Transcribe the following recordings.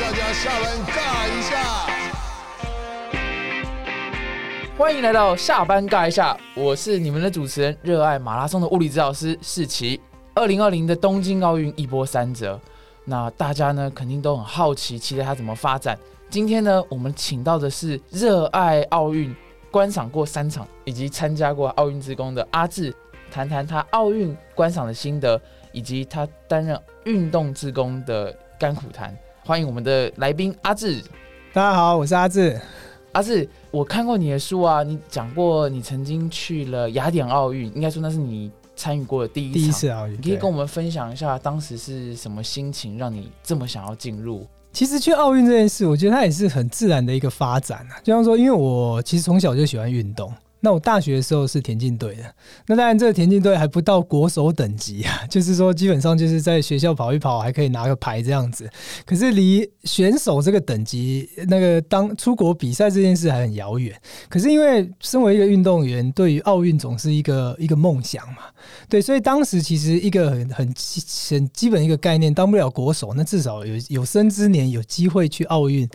大家下班尬一下。欢迎来到下班尬一下，我是你们的主持人，热爱马拉松的物理指导师世奇。二零二零的东京奥运一波三折，那大家呢肯定都很好奇，期待它怎么发展。今天呢，我们请到的是热爱奥运、观赏过三场以及参加过奥运之功的阿志，谈谈他奥运观赏的心得，以及他担任运动之功的甘苦谈。欢迎我们的来宾阿志。大家好，我是阿志。阿志，我看过你的书啊，你讲过你曾经去了雅典奥运，应该说那是你参与过的第一第一次奥运，你可以跟我们分享一下当时是什么心情，让你这么想要进入？其实去奥运这件事，我觉得它也是很自然的一个发展啊。就像说，因为我其实从小就喜欢运动。那我大学的时候是田径队的，那当然这个田径队还不到国手等级啊，就是说基本上就是在学校跑一跑，还可以拿个牌这样子。可是离选手这个等级，那个当出国比赛这件事还很遥远。可是因为身为一个运动员，对于奥运总是一个一个梦想嘛，对，所以当时其实一个很很很基本一个概念，当不了国手，那至少有有生之年有机会去奥运。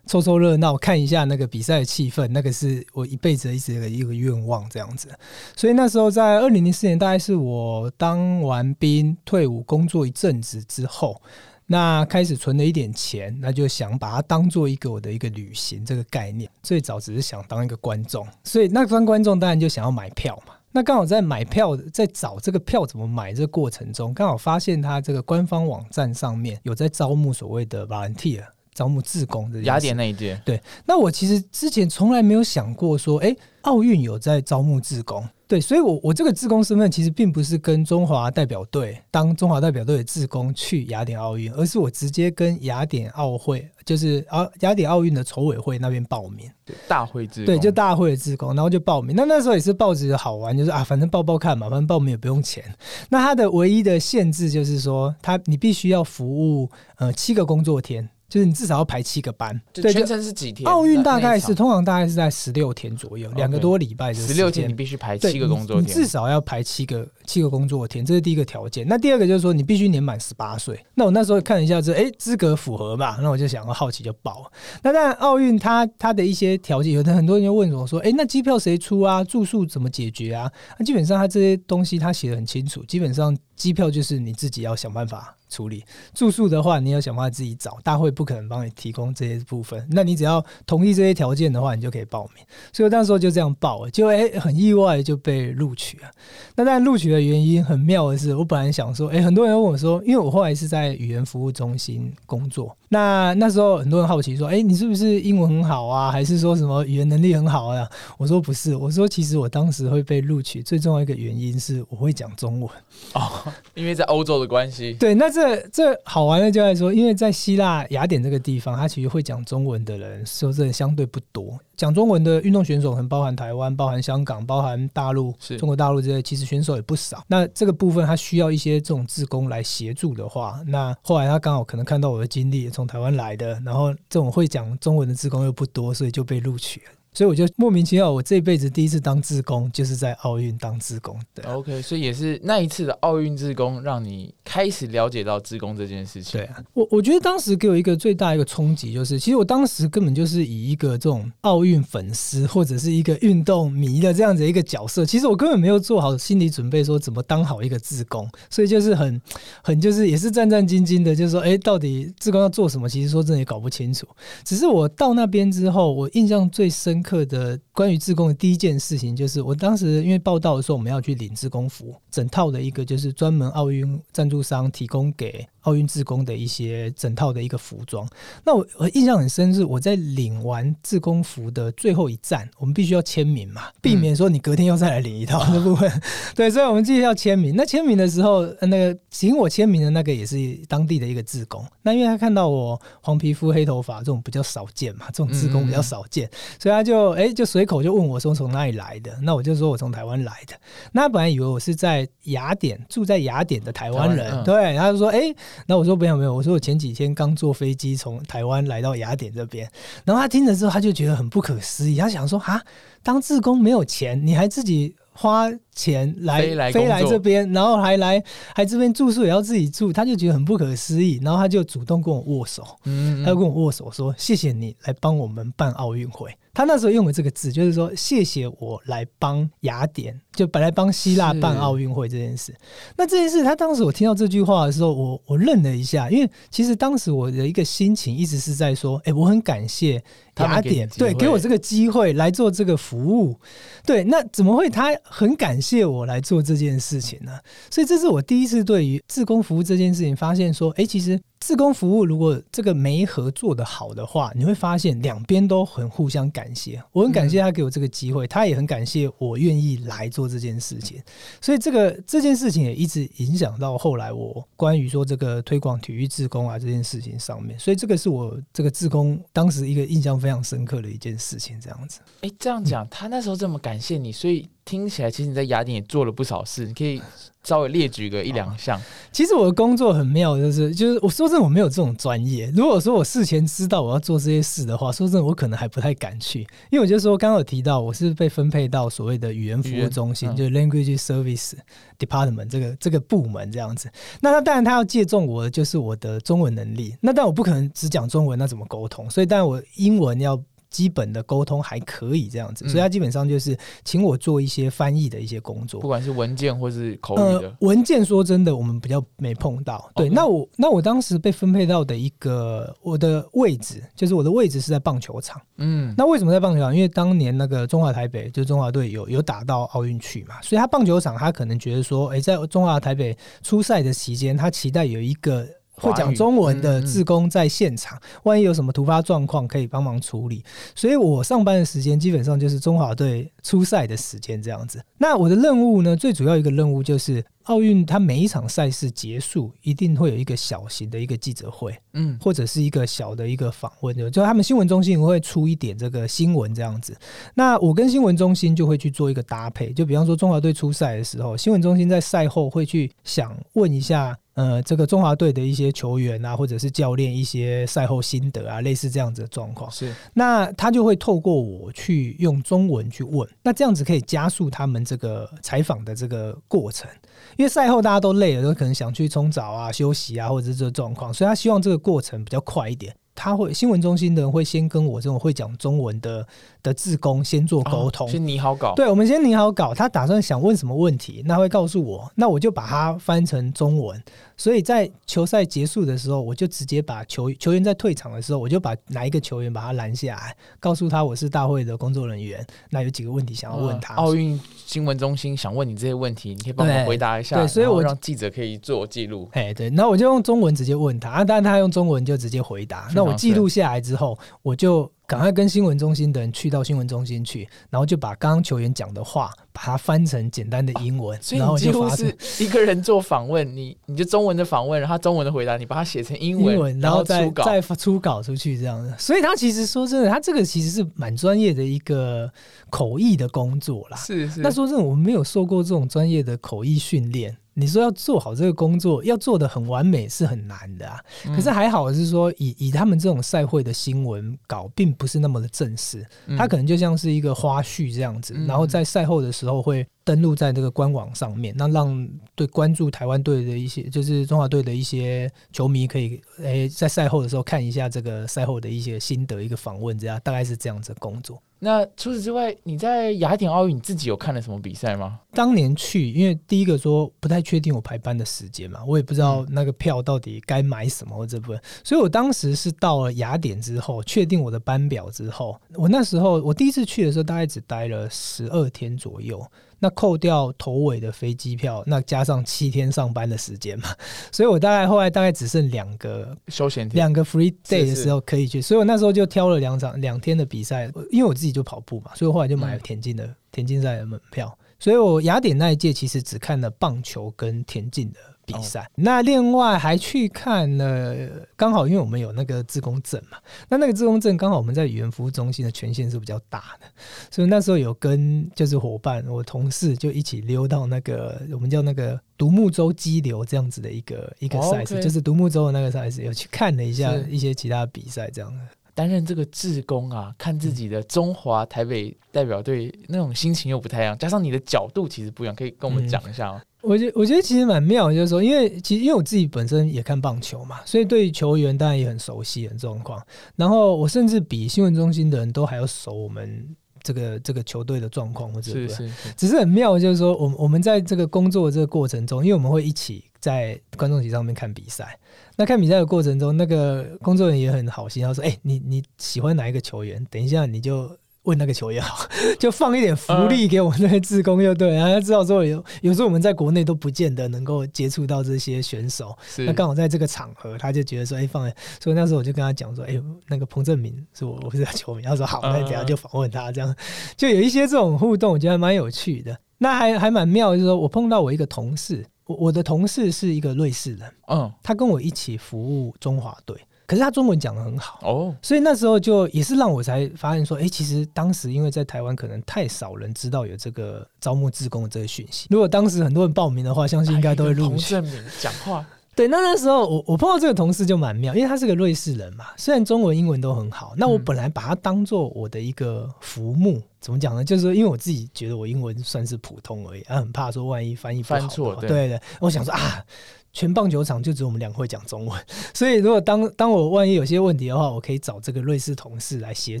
凑凑热闹，看一下那个比赛的气氛，那个是我一辈子一直的一个愿望，这样子。所以那时候在二零零四年，大概是我当完兵退伍工作一阵子之后，那开始存了一点钱，那就想把它当做一个我的一个旅行这个概念。最早只是想当一个观众，所以那当观众当然就想要买票嘛。那刚好在买票，在找这个票怎么买这个过程中，刚好发现他这个官方网站上面有在招募所谓的 volunteer。招募自工的雅典那一届，对，那我其实之前从来没有想过说，哎，奥运有在招募自工，对，所以我我这个自工身份其实并不是跟中华代表队当中华代表队的自工去雅典奥运，而是我直接跟雅典奥会，就是啊雅典奥运的筹委会那边报名，大会自对，就大会的自工，然后就报名。那那时候也是报纸好玩，就是啊，反正报报看嘛，反正报名也不用钱。那它的唯一的限制就是说，他你必须要服务呃七个工作天。就是你至少要排七个班，对，全程是几天？奥运大概是通常大概是在十六天左右，两个多礼拜。十六天你必须排七个工作天，至少要排七个七个工作天，这是第一个条件。那第二个就是说你必须年满十八岁。那我那时候看一下这，哎，资格符合吧？那我就想要好奇就报。那当然，奥运它它的一些条件，有的很多人就问我说，哎，那机票谁出啊？住宿怎么解决啊？那基本上它这些东西它写的很清楚，基本上机票就是你自己要想办法。处理住宿的话，你要想办法自己找，大会不可能帮你提供这些部分。那你只要同意这些条件的话，你就可以报名。所以那时候就这样报了，就哎很意外就被录取了。那但录取的原因很妙的是，我本来想说，哎，很多人问我说，因为我后来是在语言服务中心工作，那那时候很多人好奇说，哎，你是不是英文很好啊，还是说什么语言能力很好啊？我说不是，我说其实我当时会被录取最重要一个原因是我会讲中文哦，因为在欧洲的关系。对，那这这这好玩的就在说，因为在希腊雅典这个地方，他其实会讲中文的人说真的相对不多。讲中文的运动选手很包含台湾、包含香港、包含大陆、中国大陆这些，其实选手也不少。那这个部分他需要一些这种志工来协助的话，那后来他刚好可能看到我的经历，从台湾来的，然后这种会讲中文的志工又不多，所以就被录取了。所以我就莫名其妙，我这辈子第一次当志工，就是在奥运当志工。对，OK，所以也是那一次的奥运志工，让你开始了解到志工这件事情。对啊，我我觉得当时给我一个最大一个冲击，就是其实我当时根本就是以一个这种奥运粉丝或者是一个运动迷的这样子一个角色，其实我根本没有做好心理准备，说怎么当好一个志工，所以就是很 很就是也是战战兢兢的，就是说，哎，到底志工要做什么？其实说真的也搞不清楚。只是我到那边之后，我印象最深刻。的关于自贡的第一件事情，就是我当时因为报道的时候，我们要去领自工服，整套的一个就是专门奥运赞助商提供给。奥运志工的一些整套的一个服装，那我我印象很深是我在领完志工服的最后一站，我们必须要签名嘛，避免说你隔天又再来领一套 的部分。对，所以我们继续要签名。那签名的时候，那个请我签名的那个也是当地的一个志工。那因为他看到我黄皮肤黑头发这种比较少见嘛，这种志工比较少见，所以他就哎就随口就问我说从哪里来的？那我就说我从台湾来的。那他本来以为我是在雅典住在雅典的台湾人，对，他就说哎。那我说没有没有，我说我前几天刚坐飞机从台湾来到雅典这边，然后他听了之后，他就觉得很不可思议，他想说啊，当志工没有钱，你还自己花钱来飞来飞来这边，然后还来还这边住宿也要自己住，他就觉得很不可思议，然后他就主动跟我握手，嗯，他就跟我握手说：“谢谢你来帮我们办奥运会。”他那时候用的这个字，就是说谢谢我来帮雅典，就本来帮希腊办奥运会这件事。那这件事，他当时我听到这句话的时候，我我愣了一下，因为其实当时我的一个心情一直是在说：“哎、我很感谢雅典，对，给我这个机会来做这个服务。”对，那怎么会他很感借我来做这件事情呢？所以这是我第一次对于自工服务这件事情发现说，哎、其实自工服务如果这个媒合做得好的话，你会发现两边都很互相感谢。我很感谢他给我这个机会，他也很感谢我愿意来做这件事情。所以这个这件事情也一直影响到后来我关于说这个推广体育自工啊这件事情上面。所以这个是我这个自工当时一个印象非常深刻的一件事情，这样子。哎，这样讲，他那时候这么感谢你，所以听起来其实你在雅典也做了不少事，你可以稍微列举个一两项。其实我的工作很妙，就是就是我说真的我没有这种专业。如果说我事前知道我要做这些事的话，说真的我可能还不太敢去，因为我就说刚刚有提到我是被分配到所谓的语言服务中心，嗯就是 Language Service Department 这个这个部门这样子。那他当然他要借重我的就是我的中文能力，那但我不可能只讲中文，那怎么沟通？所以当然我英文要。基本的沟通还可以这样子，嗯所以他基本上就是请我做一些翻译的一些工作不。管是文件或是口语文件说真的，我们比较没碰到。对那我那我当时被分配到的一个我的位置，就是我的位置是在棒球场。嗯，那为什么在棒球场？因为当年那个中华台北，就中华队有有打到奥运去嘛，所以他棒球场他可能觉得说，诶，在中华台北出赛的期间，他期待有一个。会讲中文的志工在现场，万一有什么突发状况可以帮忙处理。所以我上班的时间基本上就是中华队出赛的时间这样子。那我的任务呢，最主要一个任务就是奥运，它每一场赛事结束一定会有一个小型的一个记者会，嗯，或者是一个小的一个访问，就就他们新闻中心会出一点这个新闻这样子。那我跟新闻中心就会去做一个搭配，就比方说中华队出赛的时候，新闻中心在赛后会去想问一下。呃，这个中华队的一些球员啊，或者是教练一些赛后心得啊，类似这样子的状况，是那他就会透过我去用中文去问，那这样子可以加速他们这个采访的这个过程。因为赛后大家都累了，都可能想去冲澡啊、休息啊，或者是这个状况，所以他希望这个过程比较快一点。他会新闻中心的人会先跟我这种会讲中文的的志工先做沟通，哦先拟好稿，对，我们先拟好稿，他打算想问什么问题，那会告诉我，那我就把它翻成中文。所以在球赛结束的时候，我就直接把球球员在退场的时候，我就把哪一个球员把他拦下来，告诉他我是大会的工作人员，那有几个问题想要问他。呃奥运新闻中心想问你这些问题，你可以帮对我回答一下，对所以我让记者可以做记录。哎，对，那我就用中文直接问他，啊，当然他用中文就直接回答。那我记录下来之后，我就赶快跟新闻中心的人去到新闻中心去，然后就把刚刚球员讲的话，把它翻成简单的英文，所以然后就发出是一个人做访问，你你就中文的访问，然后中文的回答，你把它写成英文，英文，然后再出稿。再出稿出去这样的。所以他其实说真的，他这个其实是蛮专业的一个口译的工作啦。是是，那说真的，我们没有受过这种专业的口译训练。你说要做好这个工作，要做的很完美是很难的啊。嗯可是还好是说，以以他们这种赛会的新闻稿，并不是那么的正式，嗯。它可能就像是一个花絮这样子，嗯。然后在赛后的时候会登录在这个官网上面，那让对关注台湾队的一些，就是中华队的一些球迷可以诶、在赛后的时候看一下这个赛后的一些心得，一个访问，这样大概是这样子的工作。那除此之外，你在雅典奥运你自己有看了什么比赛吗？当年去，因为第一个说不太确定我排班的时间嘛，我也不知道那个票到底该买什么或这部分，所以我当时是到了雅典之后，确定我的班表之后，我那时候我第一次去的时候，大概只待了十二天左右。那扣掉头尾的飞机票，那加上七天上班的时间嘛，所以我大概后来大概只剩两个休闲两个 free day 的时候可以去，所以我那时候就挑了两场两天的比赛，因为我自己就跑步嘛，所以我后来就买了嗯。田径的、田径赛的门票。所以我雅典那一届其实只看了棒球跟田径的比赛，哦。那另外还去看了，刚好因为我们有那个自工证嘛，那那个自工证刚好我们在语言服务中心的权限是比较大的，所以那时候有跟就是伙伴，我同事就一起溜到那个我们叫那个独木舟激流这样子的一个一个哦赛事就是独木舟的那个赛事，有去看了一下一些其他比赛这样。的。担任这个志工啊，看自己的中华台北代表队那种心情又不太一样，加上你的角度其实不一样，可以跟我们讲一下吗？我觉我觉得其实蛮妙，就是说，因为其实因为我自己本身也看棒球嘛，所以对球员当然也很熟悉的状况。然后我甚至比新闻中心的人都还要熟我们这个这个球队的状况，或者是是是，只是很妙，就是说，我我们在这个工作的这个过程中，因为我们会一起在观众席上面看比赛。那看比赛的过程中，那个工作人员也很好心，他说：“哎，你你喜欢哪一个球员？等一下你就。”问那个球也好，就放一点福利给我们那些志工，就对，然后知道说有有时候我们在国内都不见得能够接触到这些选手，那刚好在这个场合，他就觉得说，哎，放，所以那时候我就跟他讲说，哎，那个彭正明是我我是他球迷，他说好，那等下就访问他，这样。就有一些这种互动，我觉得蛮有趣的。那还还蛮妙，就是说我碰到我一个同事，我我的同事是一个瑞士人，嗯，他跟我一起服务中华队。可是他中文讲的很好哦，所以那时候就也是让我才发现说，哎，其实当时因为在台湾可能太少人知道有这个招募志工的这个讯息。如果当时很多人报名的话，相信应该都会录取。证明讲话。对，那那时候我我碰到这个同事就蛮妙，因为他是个瑞士人嘛，虽然中文英文都很好，那我本来把他当做我的一个浮木，怎么讲呢？就是因为我自己觉得我英文算是普通而已，啊，很怕说万一翻译翻错，对的，我想说啊。全棒球场就只有我们两会讲中文，所以如果当当我万一有些问题的话，我可以找这个瑞士同事来协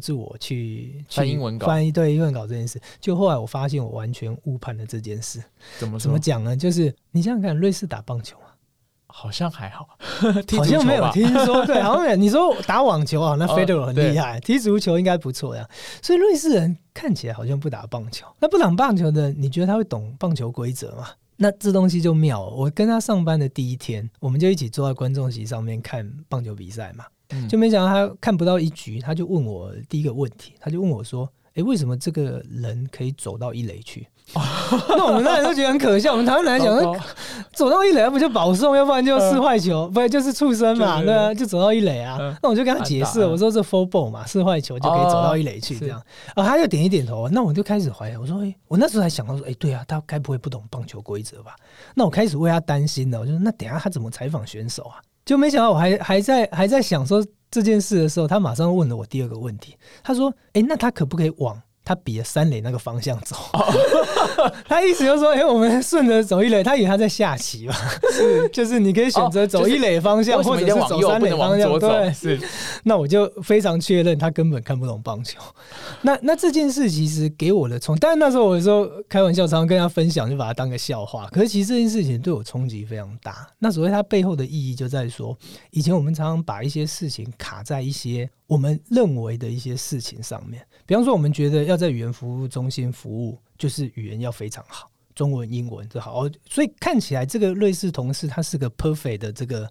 助我去翻英文稿，翻译对英文稿这件事。就后来我发现我完全误判了这件事。怎么怎么讲呢？就是你想想看，瑞士打棒球啊，好像还好，好像没有听说。对，好像没有。你说打网球啊，那 Federer 很厉害，踢足球应该不错呀。所以瑞士人看起来好像不打棒球。那不打棒球的，你觉得他会懂棒球规则吗？那这东西就妙。我跟他上班的第一天，我们就一起坐在观众席上面看棒球比赛嘛，就没想到他看不到一局，他就问我第一个问题，他就问我说：“诶，为什么这个人可以走到一垒去？” 那我们那人都觉得很可笑。我们台湾来讲，走到一垒，要不就保送，要不然就四坏球，不然就是畜生嘛，对啊，就走到一垒啊。那我就跟他解释，我说这 four ball 嘛，四坏球就可以走到一垒去，这样。啊，他就点一点头。那我就开始怀疑，我说，哎，我那时候还想到说，哎，对啊，他该不会不懂棒球规则吧？那我开始为他担心了。我就说，那等下他怎么采访选手啊？就没想到我还还在还在想说这件事的时候，他马上问了我第二个问题。他说，哎，那他可不可以往？他比了三垒那个方向走，他意思就是说，哎，我们顺着走一垒，他以为他在下棋嘛，是，就是你可以选择走一垒方向，或者是走三垒方向，对，是。那我就非常确认他根本看不懂棒球。那那这件事其实给我的冲，但是那时候我说开玩笑，常常跟他分享，就把它当个笑话。可是其实这件事情对我冲击非常大。那所谓它背后的意义，就在说，以前我们常常把一些事情卡在一些我们认为的一些事情上面。比方说，我们觉得要在语言服务中心服务，就是语言要非常好，中文、英文都好。所以看起来这个瑞士同事他是个 perfect 的这个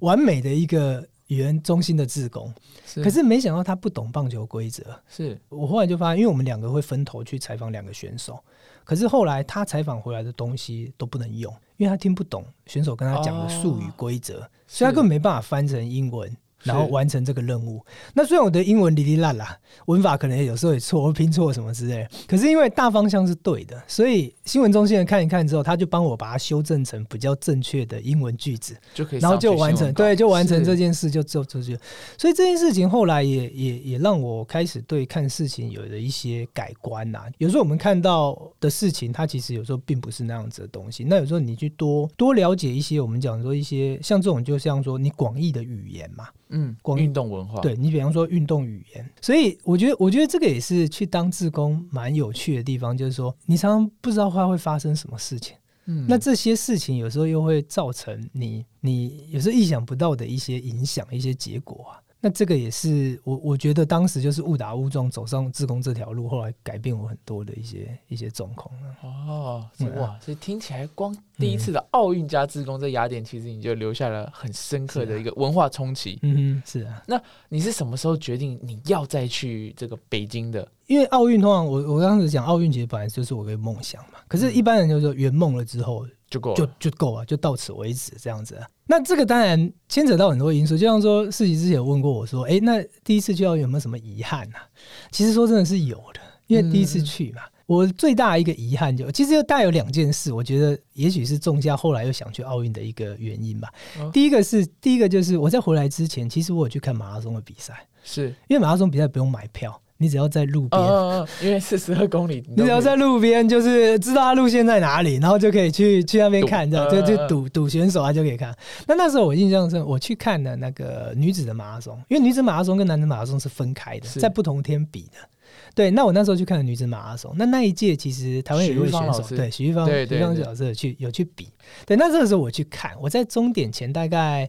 完美的一个语言中心的职工，可是没想到他不懂棒球规则。是我后来就发现，因为我们两个会分头去采访两个选手，可是后来他采访回来的东西都不能用，因为他听不懂选手跟他讲的术语规则，所以他根本没办法翻成英文。然后完成这个任务。那虽然我的英文哩哩烂啦，文法可能有时候也错，拼错什么之类，可是因为大方向是对的，所以新闻中心人看一看之后，他就帮我把它修正成比较正确的英文句子，就可以，然后就完成，对，就完成这件事就做出去。所以这件事情后来也也也让我开始对看事情有了一些改观呐。有时候我们看到的事情，它其实有时候并不是那样子的东西。那有时候你去多多了解一些，我们讲说一些像这种，就像说你广义的语言嘛。嗯，运动文化，对你比方说运动语言，所以我觉得，我觉得这个也是去当志工蛮有趣的地方，就是说你常常不知道会会发生什么事情，嗯，那这些事情有时候又会造成你你有时候意想不到的一些影响，一些结果啊。那这个也是我我觉得当时就是误打误撞走上自工这条路，后来改变我很多的一些一些状况哦，哇，所以听起来光第一次的奥运加自工在雅典，其实你就留下了很深刻的一个文化冲击。嗯，是啊。那你是什么时候决定你要再去这个北京的？因为奥运通常我我当时讲奥运其实本来就是我的梦想嘛，可是一般人就说圆梦了之后。就够，就就够了，就到此为止这样子。那这个当然牵扯到很多因素，就像说世奇之前问过我说：“哎，那第一次去有没有什么遗憾呢？”其实说真的是有的，因为第一次去嘛，我最大一个遗憾就，其实又带有两件事，我觉得也许是种下后来又想去奥运的一个原因吧。嗯第一个是第一个就是我在回来之前，其实我有去看马拉松的比赛，是，因为马拉松比赛不用买票，你只要在路边。嗯嗯嗯，因为四十二公里，你只要在路边，就是知道它路线在哪里，然后就可以去去那边看，这样嗯就就嗯嗯赌赌选手啊就可以看。那那时候我印象深，我去看的那个女子的马拉松，因为女子马拉松跟男子马拉松是分开的，在不同天比的。对，那我那时候去看了女子马拉松，那那一届其实台湾有一位选手对，徐玉芳，对许玉芳对对老师有去有去比。对，那这个时候我去看，我在终点前大概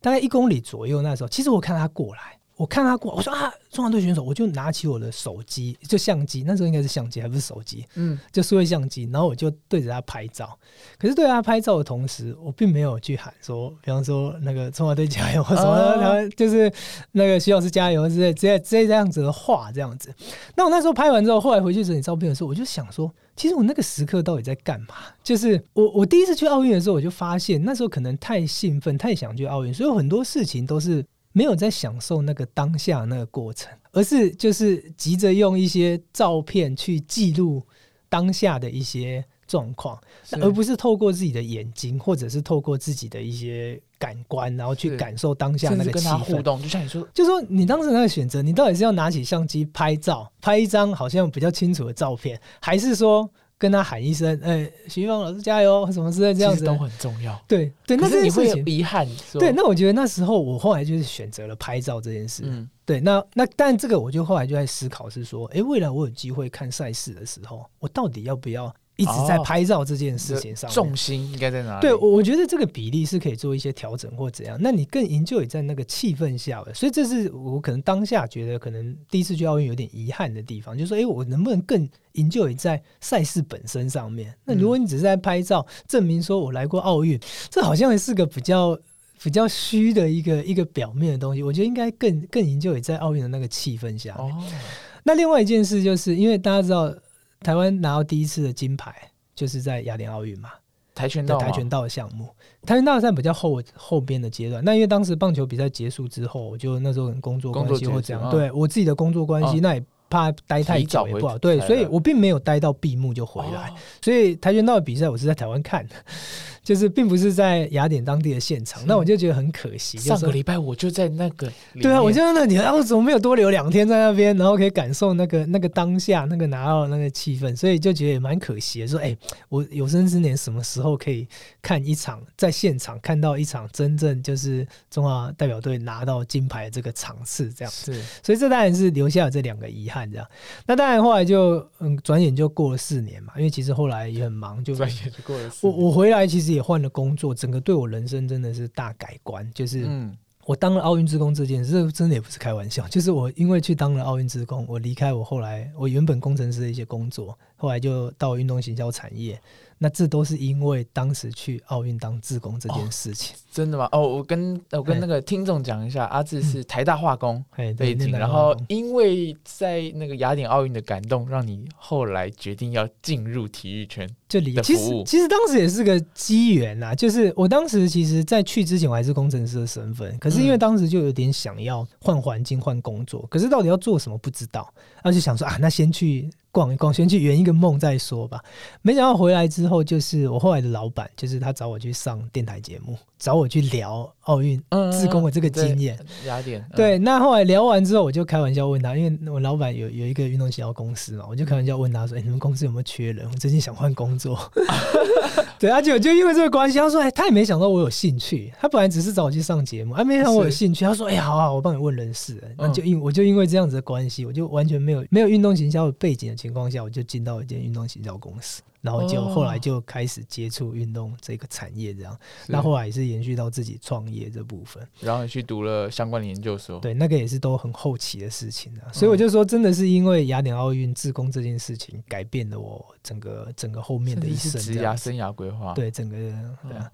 大概一公里左右，那时候其实我看他过来。我看他过，我说啊，中华队选手，我就拿起我的手机，就相机，那时候应该是相机，还不是手机，嗯，就数位相机，然后我就对着他拍照。可是对他拍照的同时，我并没有去喊说，比方说那个中华队加油 什么然后就是那个徐老师加油之类、之类、之类这样子的话，这样子。那我那时候拍完之后，后来回去整理照片的时候，我就想说，其实我那个时刻到底在干嘛？就是我我第一次去奥运的时候，我就发现那时候可能太兴奋，太想去奥运，所以很多事情都是。没有在享受那个当下那个过程，而是就是急着用一些照片去记录当下的一些状况，而不是透过自己的眼睛，或者是透过自己的一些感官，然后去感受当下那个气氛。动，就像你说，就说你当时那个选择，你到底是要拿起相机拍照，拍一张好像比较清楚的照片，还是说跟他喊一声“哎、徐芳老师加油”什么之类这样子？都很重要。对对，那可是你会有遗憾，说对，那我觉得那时候我后来就是选择了拍照这件事。嗯，对，那那但这个我就后来就在思考是说，诶，未来我有机会看赛事的时候，我到底要不要一直在哦拍照这件事情上面？重心应该在哪里？对，我我觉得这个比例是可以做一些调整或怎样。那你更 enjoy 在那个气氛下了，所以这是我可能当下觉得可能第一次去奥运有点遗憾的地方，就是说，诶，我能不能更 enjoy 在赛事本身上面？那如果你只是在拍照，证明说我来过奥运，这好像是个比较。比较虚的一个一个表面的东西，我觉得应该更更 enjoy 在奥运的那个气氛下。哦，那另外一件事，就是因为大家知道台湾拿到第一次的金牌，就是在雅典奥运嘛，跆拳道跆拳道的项目。跆拳道在比较后后边的阶段，那因为当时棒球比赛结束之后，我就那时候工作关系或这样，嗯对我自己的工作关系，嗯那也怕待太久也不好，对，所以我并没有待到闭幕就回来。哦。所以跆拳道的比赛我是在台湾看的，就是并不是在雅典当地的现场，那我就觉得很可惜。就是上个礼拜我就在那个，对啊，我就在那里，然后怎么没有多留两天在那边，然后可以感受那个那个当下那个拿到那个气氛，所以就觉得也蛮可惜的。说，哎、我有生之年什么时候可以看一场在现场看到一场真正就是中华代表队拿到金牌这个场次这样？子所以这当然是留下了这两个遗憾，这样。那当然后来就嗯，转眼就过了四年嘛，因为其实后来也很忙，就转眼就过了四我。我回来其实也换了工作，整个对我人生真的是大改观，就是。嗯，我当了奥运职工这件事，这真的也不是开玩笑，就是我因为去当了奥运职工，我离开我后来我原本工程师的一些工作，后来就到运动行销产业，那这都是因为当时去奥运当志工这件事情。真的吗？哦，我跟我跟那个听众讲一下，阿志是台大化工背景，然后因为在那个雅典奥运的感动，让你后来决定要进入体育圈。这里其实其实当时也是个机缘啦，就是我当时其实在去之前我还是工程师的身份，可是因为嗯当时就有点想要换环境、换工作，可是到底要做什么不知道，然后就想说啊，那先去逛一逛，先去圆一个梦再说吧。没想到回来之后，就是我后来的老板，就是他找我去上电台节目，找我去聊奥运嗯自工的这个经验。雅典，嗯对，那后来聊完之后，我就开玩笑问他，因为我老板有有一个运动行销公司嘛，我就开玩笑问他说：“哎、你们公司有没有缺人？我最近想换工作。”对，而且我就因为这个关系，他说：“哎、他也没想到我有兴趣，他本来只是找我去上节目，啊，没想到我有兴趣。”他说：“哎、好好，我帮你问人事。”那嗯就因我就因为这样子的关系，我就完全没有没有运动行销的背景的情况下，我就进到一间运动行销公司，然后就哦后来就开始接触运动这个产业，这样。是那后来也是延续到自己创业这部分。然后你去读了相关的研究所。对，那个也是都很后期的事情啊，所以我就说，真的是因为雅典奥运自工这件事情，改变了我整个整个后面的一生是职涯。生涯规划。，对，整个对啊嗯，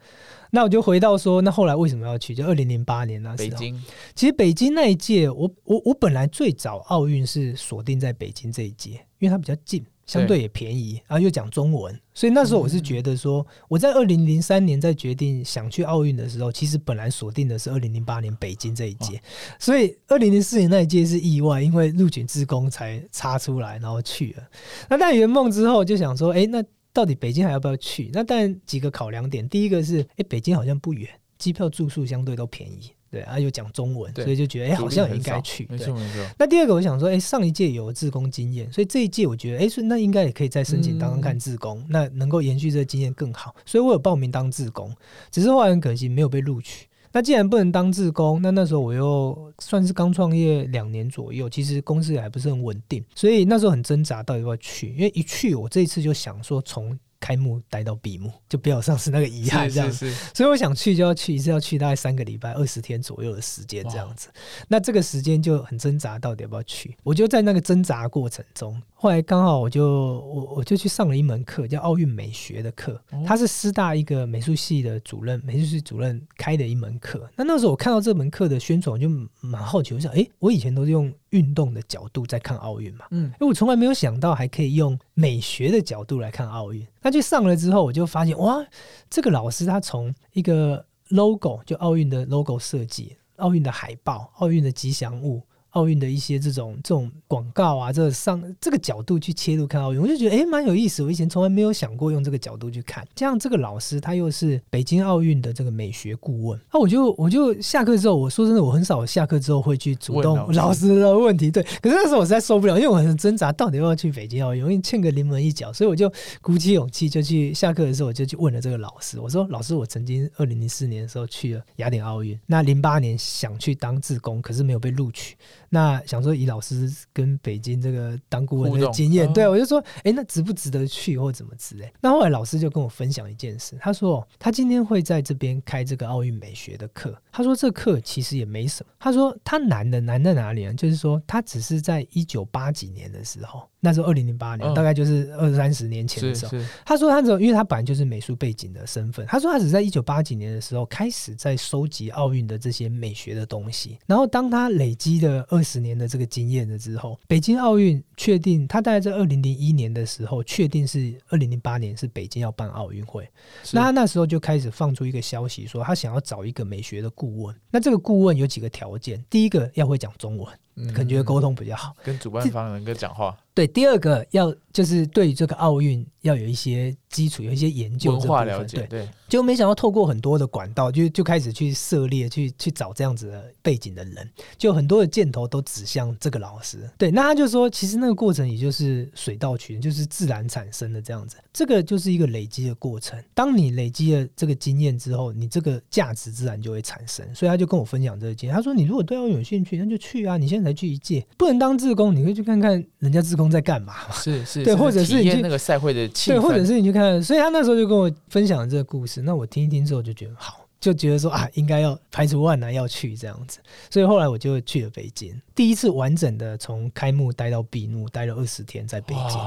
那我就回到说，那后来为什么要去？就二零零八年那时候，北京其实北京那一届，我我我本来最早奥运是锁定在北京这一届，因为它比较近。相对也便宜，然后又讲中文，所以那时候我是觉得说，我在二零零三年在决定想去奥运的时候，其实本来锁定的是二零零八年北京这一届，所以二零零四年那一届是意外，因为陆军职工才插出来，然后去了。那但圆梦之后就想说，哎，那到底北京还要不要去？那但几个考量点，第一个是，哎，北京好像不远，机票住宿相对都便宜。对，啊，又讲中文，所以就觉得哎，好像也应该去。没错没错。那第二个，我想说，哎，上一届有自工经验，所以这一届我觉得，哎，那应该也可以再申请当当看自工，那能够延续这个经验更好。所以我有报名当自工，只是后来很可惜没有被录取。那既然不能当自工，那那时候我又算是刚创业两年左右，其实公司也还不是很稳定，所以那时候很挣扎，到底要不要去？因为一去，我这一次就想说从。开幕待到闭幕，就不要上次那个遗憾这样子。所以我想去就要去，一次要去大概三个礼拜、二十天左右的时间这样子。那这个时间就很挣扎，到底要不要去？我就在那个挣扎过程中。后来刚好我就我我就去上了一门课，叫奥运美学的课。他是师大一个美术系的主任，美术系主任开的一门课。那那时候我看到这门课的宣传，我就蛮好奇，我想，哎，我以前都是用运动的角度在看奥运嘛，嗯，因为我从来没有想到还可以用美学的角度来看奥运。那去上了之后，我就发现，哇，这个老师他从一个 logo 就奥运的 logo 设计，奥运的海报，奥运的吉祥物。奥运的一些这种这种广告啊，这上这个角度去切入看奥运，我就觉得哎蛮有意思。我以前从来没有想过用这个角度去看。像这个老师，他又是北京奥运的这个美学顾问，那我就我就下课之后，我说真的，我很少下课之后会去主动老师的问题。对，可是那时候我实在受不了，因为我很挣扎，到底要不要去北京奥运，容易欠个临门一脚，所以我就鼓起勇气就去下课的时候，我就去问了这个老师。我说老师，我曾经二零零四年的时候去了雅典奥运，那零八年想去当志工，可是没有被录取。那想说以老师跟北京这个当顾问的经验，对我就说，哎，那值不值得去或怎么之类？那后来老师就跟我分享一件事，他说他今天会在这边开这个奥运美学的课。他说这课其实也没什么。他说他难的难在哪里呢？就是说他只是在一九八几年的时候。那时候二零零八年，大概就是二三十年前的时候。他说他只有，因为他本来就是美术背景的身份。他说他只在一九八几年的时候开始在收集奥运的这些美学的东西。然后当他累积了二十年的这个经验了之后，北京奥运确定他大概在二零零一年的时候确定是二零零八年是北京要办奥运会。那他那时候就开始放出一个消息说他想要找一个美学的顾问。那这个顾问有几个条件，第一个要会讲中文。感觉沟通比较好，跟主办方能够讲话。对，第二个要就是对这个奥运要有一些基础，有一些研究文化了解。对，就没想到透过很多的管道，就就开始去涉猎，去去找这样子的背景的人，就很多的箭头都指向这个老师。对，那他就说，其实那个过程也就是水到渠成，就是自然产生的这样子。这个就是一个累积的过程。当你累积了这个经验之后，你这个价值自然就会产生。所以他就跟我分享这个经验。他说：“你如果对奥运有兴趣，那就去啊！你现在才去一届，不能当志工，你可以去看看人家志工在干嘛。是是，对，或者是你去那个赛会的气氛，对，或者是你去看。所以他那时候就跟我分享了这个故事。那我听一听之后就觉得好。”就觉得说啊，应该要排除万难要去这样子，所以后来我就去了北京，第一次完整的从开幕待到闭幕，待了二十天在北京，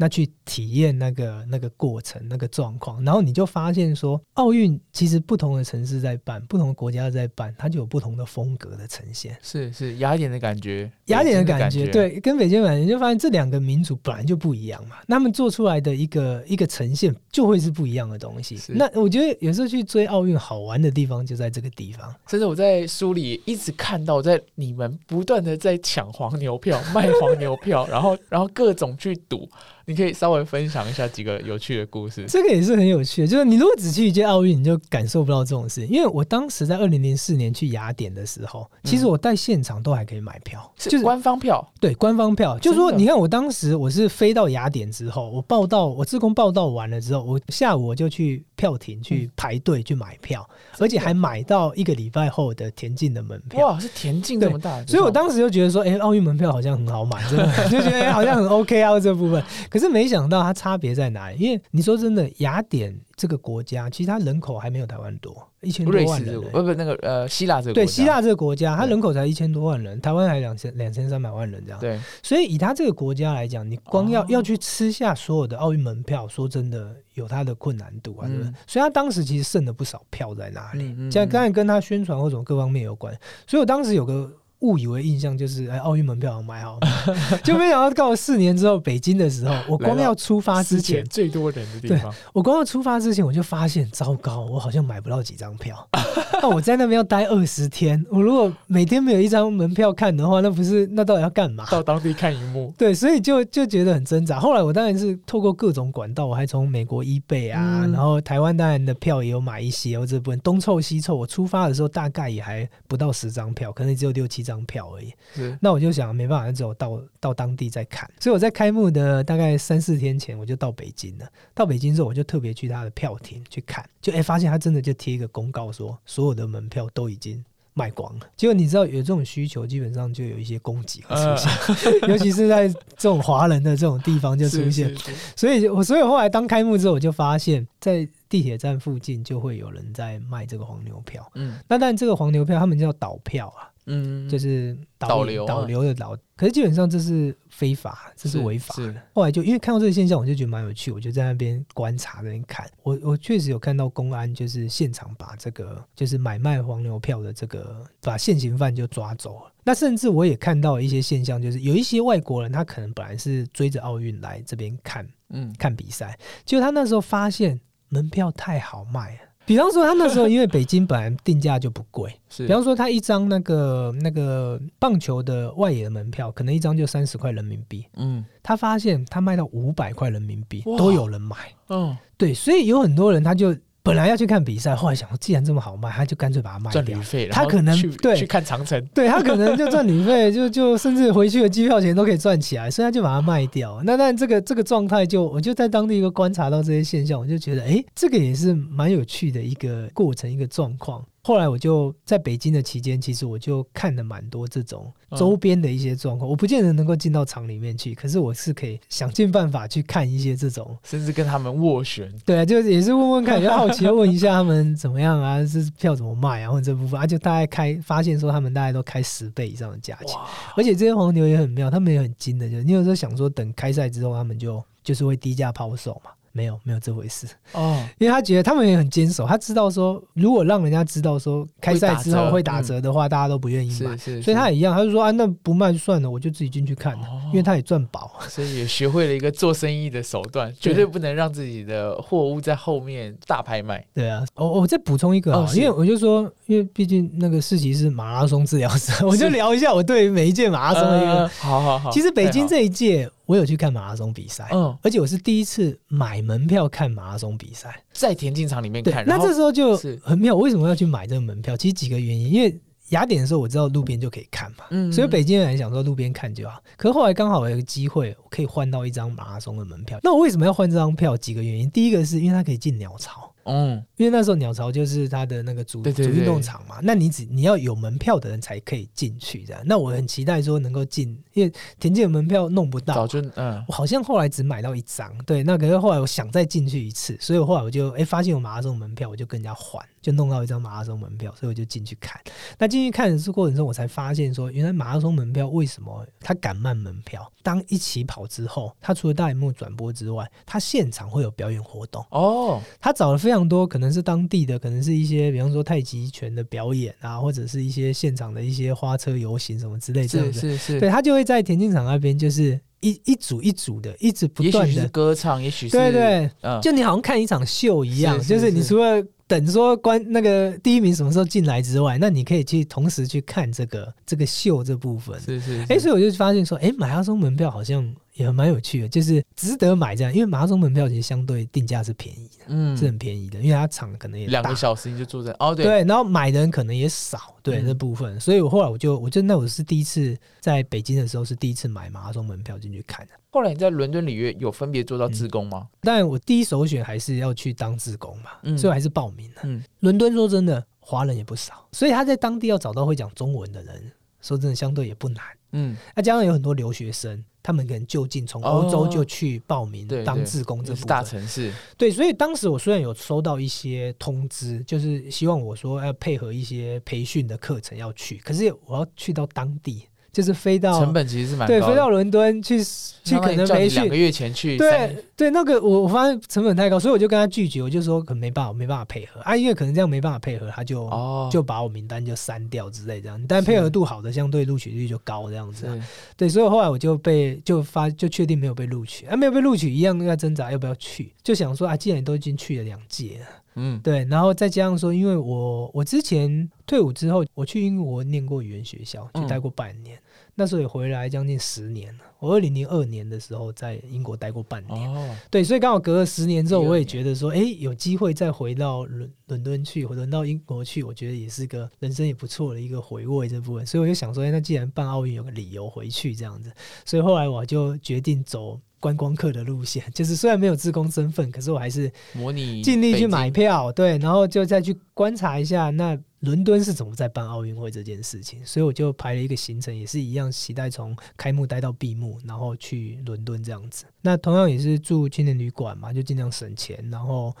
那去体验那个那个过程那个状况，然后你就发现说，奥运其实不同的城市在办，不同的国家在办，它就有不同的风格的呈现，是是雅典的感觉，雅典的感觉，对，跟北京感觉，就发现这两个民族本来就不一样嘛，他们做出来的一个一个呈现就会是不一样的东西。那我觉得有时候去追奥运好玩。的地方就在这个地方，甚至我在书里一直看到，在你们不断的在抢黄牛票、卖黄牛票，然后然后各种去赌。你可以稍微分享一下几个有趣的故事。这个也是很有趣的，就是你如果只去一届奥运，你就感受不到这种事。因为我当时在二零零四年去雅典的时候，其实我在现场都还可以买票，就是官方票。对，官方票，就是说，你看我当时我是飞到雅典之后，我报道，我自贡报道完了之后，我下午我就去票亭去排队去买票，而且还买到一个礼拜后的田径的门票。哇，是田径这么大，所以我当时就觉得说，哎，奥运门票好像很好买，真的 就觉得好像很 OK 啊这部分。可是没想到它差别在哪里？因为你说真的，雅典这个国家其实它人口还没有台湾多，一千多万人。不不，那个呃，希腊这个对希腊这个国家，它人口才一千多万人，台湾还两千两千三百万人这样。对，所以以它这个国家来讲，你光要要去吃下所有的奥运门票，说真的有它的困难度啊，对不对？所以他当时其实剩了不少票在那里。像刚才跟他宣传或者各方面有关，所以我当时有个。误以为印象就是哎奥运门票好像买好，就没想到到了四年之后北京的时候，我光要出发之前，最多人的地方，我光要出发之前我就发现糟糕，我好像买不到几张票。那我在那边要待二十天，我如果每天没有一张门票看的话，那不是那到底要干嘛？到当地看荧幕。对，所以就就觉得很挣扎。后来我当然是透过各种管道，我还从美国 eBay 啊，然后台湾当然的票也有买一些，我这部分东凑西凑，我出发的时候大概也还不到十张票，可能只有六七张票而已。那我就想没办法，只有到到当地再看。所以我在开幕的大概三四天前，我就到北京了。到北京之后，我就特别去他的票亭去看，就哎发现他真的就贴一个公告说，所有的门票都已经卖光了。结果你知道有这种需求，基本上就有一些供给会出现，尤其是在这种华人的这种地方就出现。所以，我所以后来当开幕之后，我就发现，在地铁站附近就会有人在卖这个黄牛票。嗯，那但这个黄牛票他们叫倒票啊。嗯，就是导流导流的导，可是基本上这是非法，这是违法的。后来就因为看到这个现象，我就觉得蛮有趣，我就在那边观察那边看。我我确实有看到公安就是现场把这个就是买卖黄牛票的这个把现行犯就抓走了。那甚至我也看到一些现象，就是有一些外国人他可能本来是追着奥运来这边看，嗯，看比赛，结果他那时候发现门票太好卖了。比方说，他那时候因为北京本来定价就不贵，是。比方说，他一张那个那个棒球的外野的门票，可能一张就三十块人民币。嗯，他发现他卖到五百块人民币都有人买。嗯，对，所以有很多人他就。本来要去看比赛，后来想，既然这么好卖，他就干脆把它卖掉。赚旅费，他可能对去看长城，对他可能就 赚旅费，就就甚至回去的机票钱都可以赚起来，所以他就把它卖掉。那但这个这个状态，就我就在当地一个观察到这些现象，我就觉得，哎，这个也是蛮有趣的一个过程，一个状况。后来我就在北京的期间，其实我就看了蛮多这种周边的一些状况。我不见得能够进到厂里面去，可是我是可以想尽办法去看一些这种，甚至跟他们斡旋。对啊，就也是问问看，就好奇问一下他们怎么样啊，是票怎么卖啊，或者这部分啊，就大概开发现说他们大概都开十倍以上的价钱，而且这些黄牛也很妙，他们也很精的，就你有时候想说等开赛之后，他们就就是会低价抛售嘛。没有没有这回事。哦，因为他觉得他们也很坚守，他知道说如果让人家知道说开赛之后会打折的话，大家都不愿意买，所以他也一样，他就说啊，那不卖就算了，我就自己进去看了，因为他也赚饱，所以也学会了一个做生意的手段，绝对不能让自己的货物在后面大拍卖。对啊，我我再补充一个，因为我就说，因为毕竟那个世奇是马拉松治疗师，我就聊一下我对每一届马拉松的一个，好好好。其实北京这一届。我有去看马拉松比赛，嗯，而且我是第一次买门票看马拉松比赛，在田径场里面看。那这时候就很妙，我为什么要去买这个门票？其实几个原因，因为雅典的时候我知道路边就可以看嘛，嗯，所以北京人想说路边看就好。可是后来刚好有个机会，我可以换到一张马拉松的门票。那我为什么要换这张票？几个原因，第一个是因为它可以进鸟巢。嗯，因为那时候鸟巢就是它的那个主主运动场嘛，那你只你要有门票的人才可以进去这样。那我很期待说能够进，因为田径的门票弄不到，早就嗯，我好像后来只买到一张，对，那可是后来我想再进去一次，所以后来我就哎发现有马拉松门票，我就跟人家换。就弄到一张马拉松门票，所以我就进去看。那进去看的这过程中，我才发现说，原来马拉松门票为什么它敢卖门票？当一起跑之后，它除了大荧幕转播之外，它现场会有表演活动哦。他找了非常多，可能是当地的，可能是一些，比方说太极拳的表演啊，或者是一些现场的一些花车游行什么之类这样是是。对他就会在田径场那边，就是一一组一组的，一直不断的歌唱，也许是对对，就你好像看一场秀一样，就是你除了。等说关那个第一名什么时候进来之外，那你可以去同时去看这个这个秀这部分。是是。哎，所以我就发现说，哎，马拉松门票好像也蛮有趣的，就是值得买这样，因为马拉松门票其实相对定价是便宜的，嗯，是很便宜的，因为它场可能也两个小时你就坐在哦对对，然后买的人可能也少，对这部分，所以我后来我就我就那我是第一次在北京的时候是第一次买马拉松门票进去看的。后来你在伦敦里约有分别做到自工吗？但我第一首选还是要去当自工嘛，所以还是报名了。嗯，伦敦说真的，华人也不少，所以他在当地要找到会讲中文的人，说真的相对也不难。嗯，那加上有很多留学生，他们可能就近从欧洲就去报名当自工，这大城市。对，所以当时我虽然有收到一些通知，就是希望我说要配合一些培训的课程要去，可是我要去到当地。就是飞到成本其实是蛮对，飞到伦敦去去可能培叫你两个。月前去，对对，那个我我发现成本太高，所以我就跟他拒绝，我就说可能没办法，没办法配合啊，因为可能这样没办法配合，他就、哦，就把我名单就删掉之类这样。但配合度好的，相对录取率就高这样子啊、对，所以后来我就被就发就确定没有被录取，啊，没有被录取一样在挣扎要不要去，就想说啊，既然都已经去了两届了，嗯。对，然后再加上说，因为我我之前退伍之后，我去英国念过语言学校，去嗯。待过半年，那时候也回来将近十年了。我二零零二年的时候在英国待过半年，哦，对，所以刚好隔了十年之后，我也觉得说，哎，有机会再回到伦伦敦去，或者到英国去，我觉得也是个人生也不错的一个回味这部分。所以我就想说，哎，那既然办奥运有个理由回去这样子，所以后来我就决定走。观光客的路线，就是虽然没有自工身份，可是我还是模拟尽力去买票，对，然后就再去观察一下那伦敦是怎么在办奥运会这件事情，所以我就排了一个行程，也是一样，期待从开幕待到闭幕，然后去伦敦这样子。那同样也是住青年旅馆嘛，就尽量省钱，然后。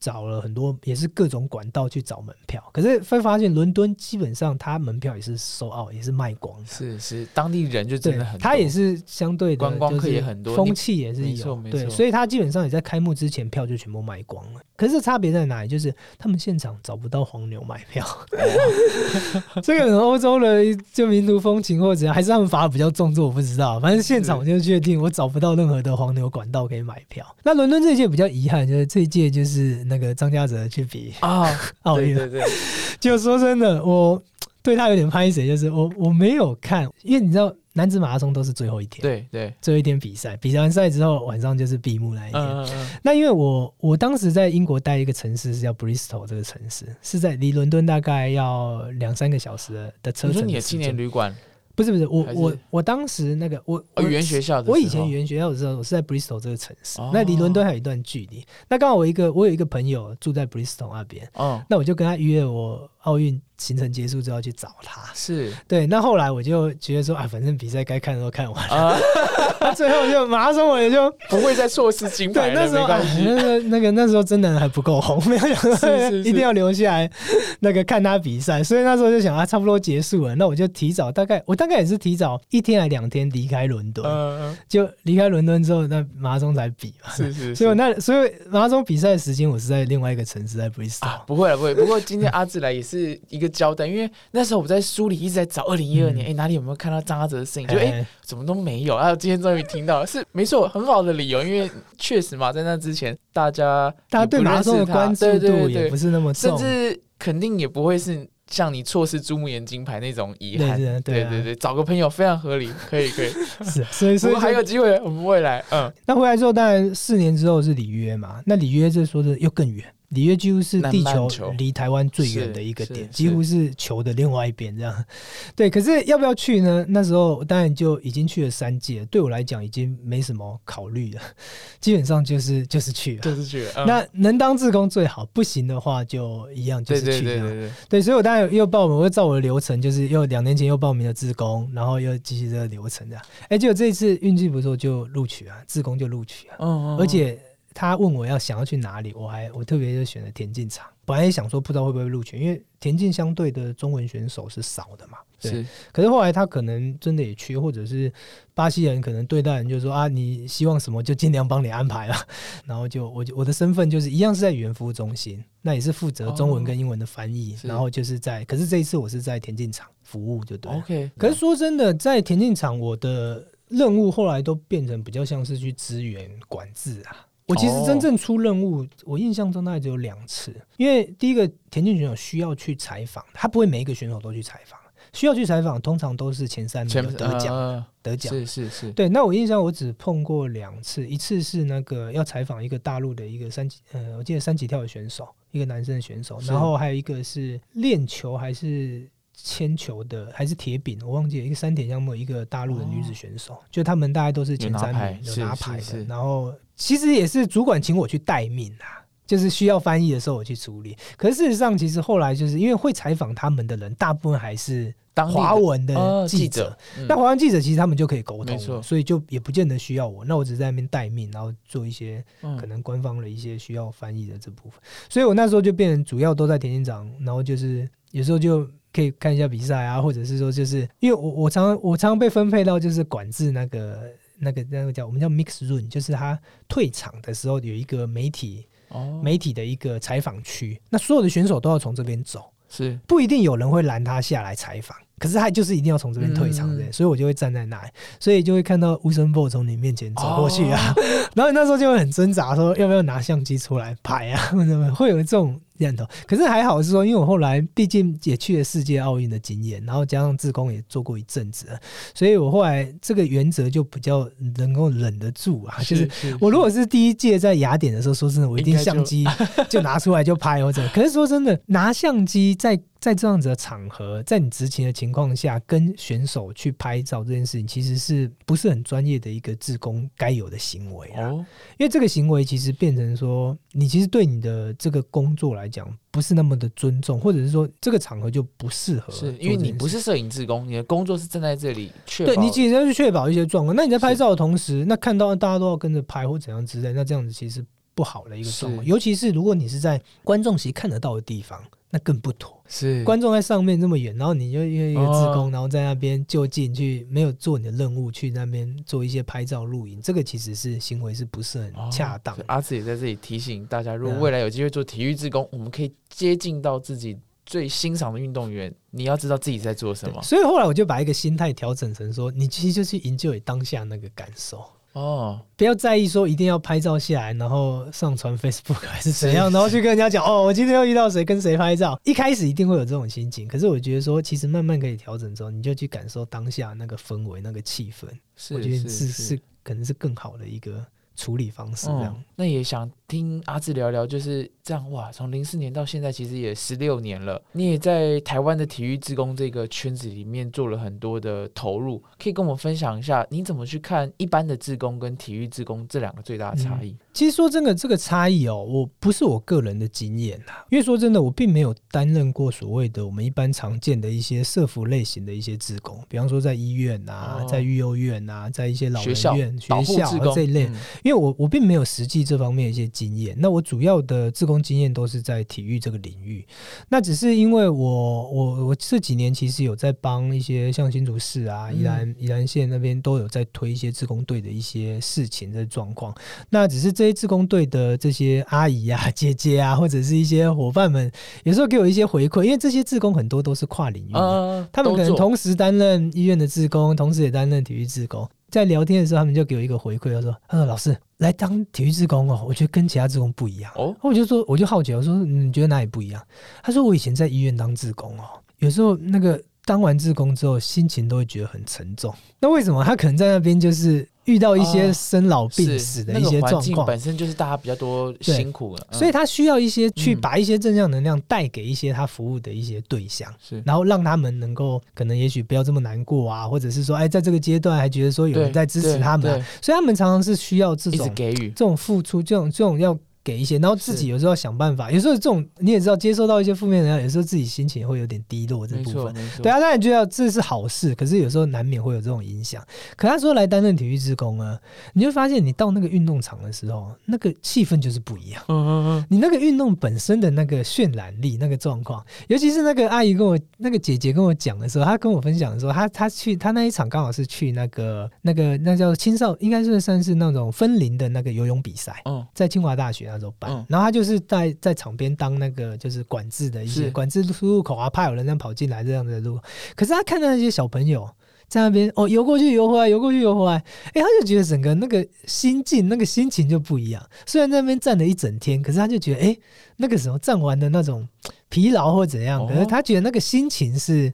找了很多，也是各种管道去找门票，可是会发现伦敦基本上它门票也是收奥，也是卖光的。是是当地人就真对的很多，，它也是相对的，观光客就是也很多风气也是有，对，所以它基本上也在开幕之前票就全部卖光了。可是差别在哪里？就是他们现场找不到黄牛买票，这个欧洲的就民族风情或者怎样，还是他们罚的比较重，这我不知道。反正现场我就确定我找不到任何的黄牛管道可以买票。那伦敦这一届比较遗憾，就是这一届就是那个张家泽去比啊，奥运，对对对，就说真的，我对他有点拍谁，就是我我没有看，因为你知道男子马拉松都是最后一天，对对，最后一天比赛，比完赛之后晚上就是闭幕那一天。嗯嗯嗯，那因为我我当时在英国待一个城市是叫 Bristol 这个城市，是在离伦敦大概要两三个小时的的车你说程。你的青年旅馆不是不是我我我当时那个我哦，语言学校的，我以前语言学校的时候，我是在 Bristol 这个城市，哦。那离伦敦还有一段距离。那刚好我一个我有一个朋友住在 Bristol 那边，哦。那我就跟他约了我奥运行程结束之后去找他。是对，那后来我就觉得说啊，反正比赛该看的都看完了，最后就马拉松我也就不会再错失金牌对，了，那时候。那个那个那时候真的还不够红，没有一定要留下来那个看他比赛，所以那时候就想啊，差不多结束了，那我就提早大概我大概也是提早一天还两天离开伦敦，就离开伦敦之后，那马拉松才比嘛。是是，所以我那所以马拉松比赛的时间我是在另外一个城市，在 Bristol。啊，不会了，不会。不过今天阿志来也是一个交代，因为那时候我在书里一直在找二零一二年，哎、哪里有没有看到张阿哲的身影？就哎、哎怎么都没有。啊，今天终于听到了，是没错，很好的理由，因为确实嘛，在那之前大家大家对马拉松的关注度也不是那么甚，至肯定也不会是像你错失珠穆岩金牌那种遗憾。对对对找个朋友非常合理，可以可以。是，所以所以还有机会，我们未来，嗯，那回来之后，当然四年之后是里约嘛，那里约这说的又更远。里约几乎是地球离台湾最远的一个点，几乎是球的另外一边这样。对，可是要不要去呢？那时候当然就已经去了三届，对我来讲已经没什么考虑了，基本上就是就是去了。就是去了。嗯、那能当志工最好，不行的话就一样，就是去。对对对，对，所以我当然又报名，我又照我的流程，就是又两年前又报名了志工，然后又继续这个流程这样。哎，结果这一次运气不错，就录取啊，志工就录取啊。嗯嗯，而且他问我要想要去哪里，我还我特别就选了田径场。本来也想说不知道会不会录取，因为田径相对的中文选手是少的嘛。对。是可是后来他可能真的也缺，或者是巴西人可能对待人就说啊，你希望什么就尽量帮你安排了。然后就我就我的身份就是一样是在语言服务中心，那也是负责中文跟英文的翻译。是然后就是在，可是这一次我是在田径场服务，就对了。OK。可是说真的，在田径场，我的任务后来都变成比较像是去支援管制啊。我其实哦。真正出任务，我印象中大概只有两次。因为第一个田径选手需要去采访，他不会每一个选手都去采访，需要去采访，通常都是前三名得奖、呃得奖。是是是，对，那我印象我只碰过两次，一次是那个要采访一个大陆的一个三级，呃，我记得三级跳的选手，一个男生的选手，然后还有一个是练球还是铅球的，还是铁饼，我忘记了，一个三铁项目，一个大陆的女子选手，就他们大概都是前三名，有拿牌的然后其实也是主管请我去待命啊。就是需要翻译的时候我去处理，可是事实上，其实后来就是因为会采访他们的人，大部分还是当华文的呃记者，那华文记者其实他们就可以沟通所以就也不见得需要我。那我只是在那边待命，然后做一些嗯可能官方的一些需要翻译的这部分。所以我那时候就变成主要都在田径场，然后就是有时候就可以看一下比赛啊，或者是说就是因为我我常常我常常被分配到就是管制那个那个那个叫我们叫 mix room，就是他退场的时候有一个媒体哦，媒体的一个采访区，那所有的选手都要从这边走，是。不一定有人会拦他下来采访，可是他就是一定要从这边退场的，嗯。所以我就会站在那里，所以就会看到乌森波从你面前走过去啊，然后你那时候就会很挣扎，说要不要拿相机出来拍啊，会有这种念头。可是还好是说，因为我后来毕竟也去了世界奥运的经验，然后加上自工也做过一阵子了，所以我后来这个原则就比较能够忍得住啊，就是。我如果是第一届在雅典的时候，说真的，我一定相机就拿出来就拍或者。可是说真的，拿相机在在这样子的场合，在你执勤的情况下，跟选手去拍照这件事情，其实是不是很专业的一个自工该有的行为啊？哦，因为这个行为其实变成说，你其实对你的这个工作来讲，不是那么的尊重，或者是说这个场合就不适合因为你不是摄影志工，你的工作是站在这里确保对你其实要去确保一些状况。那你在拍照的同时，那看到大家都要跟着拍或怎样之类，那这样子其实不好的一个状况。尤其是如果你是在观众席看得到的地方，那更不妥。是观众在上面那么远，然后你就因为一个自工，哦然后在那边就近去没有做你的任务，去那边做一些拍照录影，这个其实是行为是不是很哦恰当？阿志也在这里提醒大家，如果未来有机会做体育志工，我们可以接近到自己最欣赏的运动员，你要知道自己在做什么。所以后来我就把一个心态调整成说，你其实就去营救你当下那个感受。哦，不要在意说一定要拍照下来，然后上传 Facebook 还是怎样，然后去跟人家讲哦，我今天又遇到谁跟谁拍照。一开始一定会有这种心情，可是我觉得说，其实慢慢可以调整之后，你就去感受当下那个氛围、那个气氛，是我觉得是是是可能是更好的一个处理方式。这样嗯，那也想听阿志聊聊，就是这样哇，从零四年到现在，其实也十六年了。你也在台湾的体育职工这个圈子里面做了很多的投入，可以跟我们分享一下，你怎么去看一般的职工跟体育职工这两个最大的差异？其实说真的，这个差异哦，我不是我个人的经验啦，因为说真的，我并没有担任过所谓的我们一般常见的一些社服类型的一些职工，比方说在医院啊，哦在育幼院啊，在一些老人院、保学校这一类。嗯因为我我并没有实际这方面的一些经验，那我主要的自工经验都是在体育这个领域。那只是因为我我我这几年其实有在帮一些像新竹市啊、嗯宜兰宜兰县那边都有在推一些自工队的一些事情的状况。那只是这些自工队的这些阿姨啊、姐姐啊，或者是一些伙伴们，有时候给我一些回馈，因为这些自工很多都是跨领域的。呃，他们可能同时担任医院的自工，同时也担任体育自工。在聊天的时候，他们就给我一个回馈，他说：“他说老师来当体育志工哦，我觉得跟其他志工不一样。”哦，我就说，我就好奇，我说你觉得哪里不一样？他说我以前在医院当志工哦，有时候那个当完志工之后，心情都会觉得很沉重。那为什么？他可能在那边就是遇到一些哦生老病死的一些状况，境本身就是大家比较多辛苦了，嗯。所以他需要一些去嗯把一些正向能量带给一些他服务的一些对象。是。然后让他们能够可能也许不要这么难过啊，或者是说，哎，在这个阶段还觉得说有人在支持他们所以他们常常是需要这种给予。这种付出，这种这种要给一些，然后自己有时候要想办法，有时候这种你也知道，接收到一些负面能量，有时候自己心情会有点低落这部分。对啊，当然觉得这是好事，可是有时候难免会有这种影响。可他说来担任体育职工啊，你就发现你到那个运动场的时候，那个气氛就是不一样。嗯嗯嗯，你那个运动本身的那个渲染力、那个状况，尤其是那个阿姨跟我、那个姐姐跟我讲的时候，她跟我分享的时候，她她去她那一场刚好是去那个那个那叫青少，应该是算是那种分龄的那个游泳比赛。嗯在清华大学那时候办，嗯然后他就是在在场边当那个就是管制的一些管制出入口啊，怕有人这样跑进来这样的路。可是他看到那些小朋友在那边哦游过去游回来，游过去游回来，哎，他就觉得整个那个心境、那个心情就不一样。虽然在那边站了一整天，可是他就觉得哎，那个时候站完的那种疲劳或怎样，哦可是他觉得那个心情是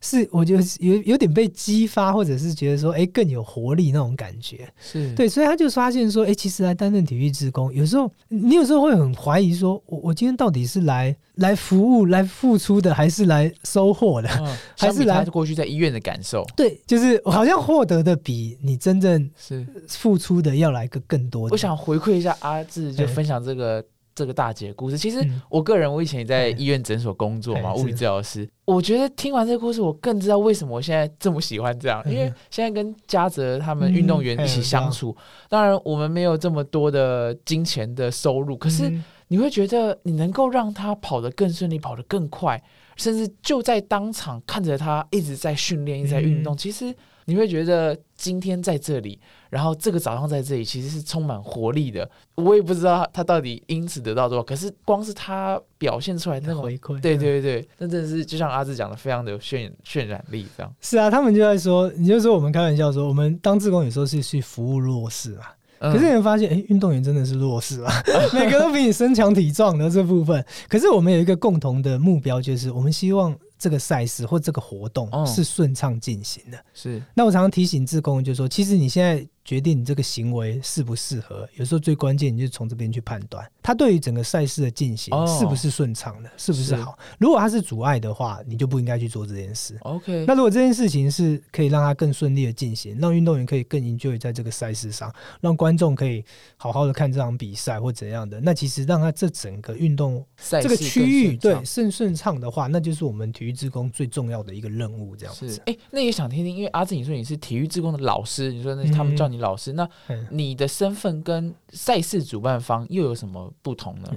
是，我觉得有有点被激发，或者是觉得说哎更有活力那种感觉。是对，所以他就发现说，哎、其实来担任体育职工，有时候你有时候会很怀疑说，我我今天到底是来来服务、来付出的，还是来收获的？嗯，还是来过去在医院的感受对，就是好像获得的比你真正是。付出的要来个更多的。我想回馈一下阿志，就哎分享这个这个大姐的故事。其实嗯。我个人，我以前也在哎。医院诊所工作嘛，哎物理治疗师。我觉得听完这个故事，我更知道为什么我现在这么喜欢这样，因为嗯。现在跟嘉泽他们运动员一起相处，当然我们没有这么多的金钱的收入，可是嗯。你会觉得你能够让他跑得更顺利，跑得更快，甚至就在当场看着他一直在训练，一直在运动，其实你会觉得今天在这里，然后这个早上在这里，其实是充满活力的。我也不知道他到底因此得到多少，可是光是他表现出来那种回馈，对对对，那真的是就像阿志讲的，非常的有渲渲染力，这样。是啊，他们就在说，你就说我们开玩笑说，我们当志工有时候是去服务弱势嘛。可是你会发现，哎，运动员真的是弱势啊，每个都比你身强体壮的这部分。可是我们有一个共同的目标，就是我们希望。这个赛事或这个活动是顺畅进行的。是，那我常常提醒志工，就是说，其实你现在决定你这个行为适不适合，有时候最关键，你就从这边去判断，它对于整个赛事的进行是不是顺畅的，是不是好。如果它是阻碍的话，你就不应该去做这件事。OK。那如果这件事情是可以让它更顺利的进行，让运动员可以更 enjoy 在这个赛事上，让观众可以好好的看这场比赛或怎样的，那其实让他这整个运动这个区域对顺顺畅的话，那就是我们体育。职工最重要的一个任务，这样子。哎，那也想听听，因为阿志，你说你是体育职工的老师，你说那他们叫你老师，那你的身份跟赛事主办方又有什么不同呢？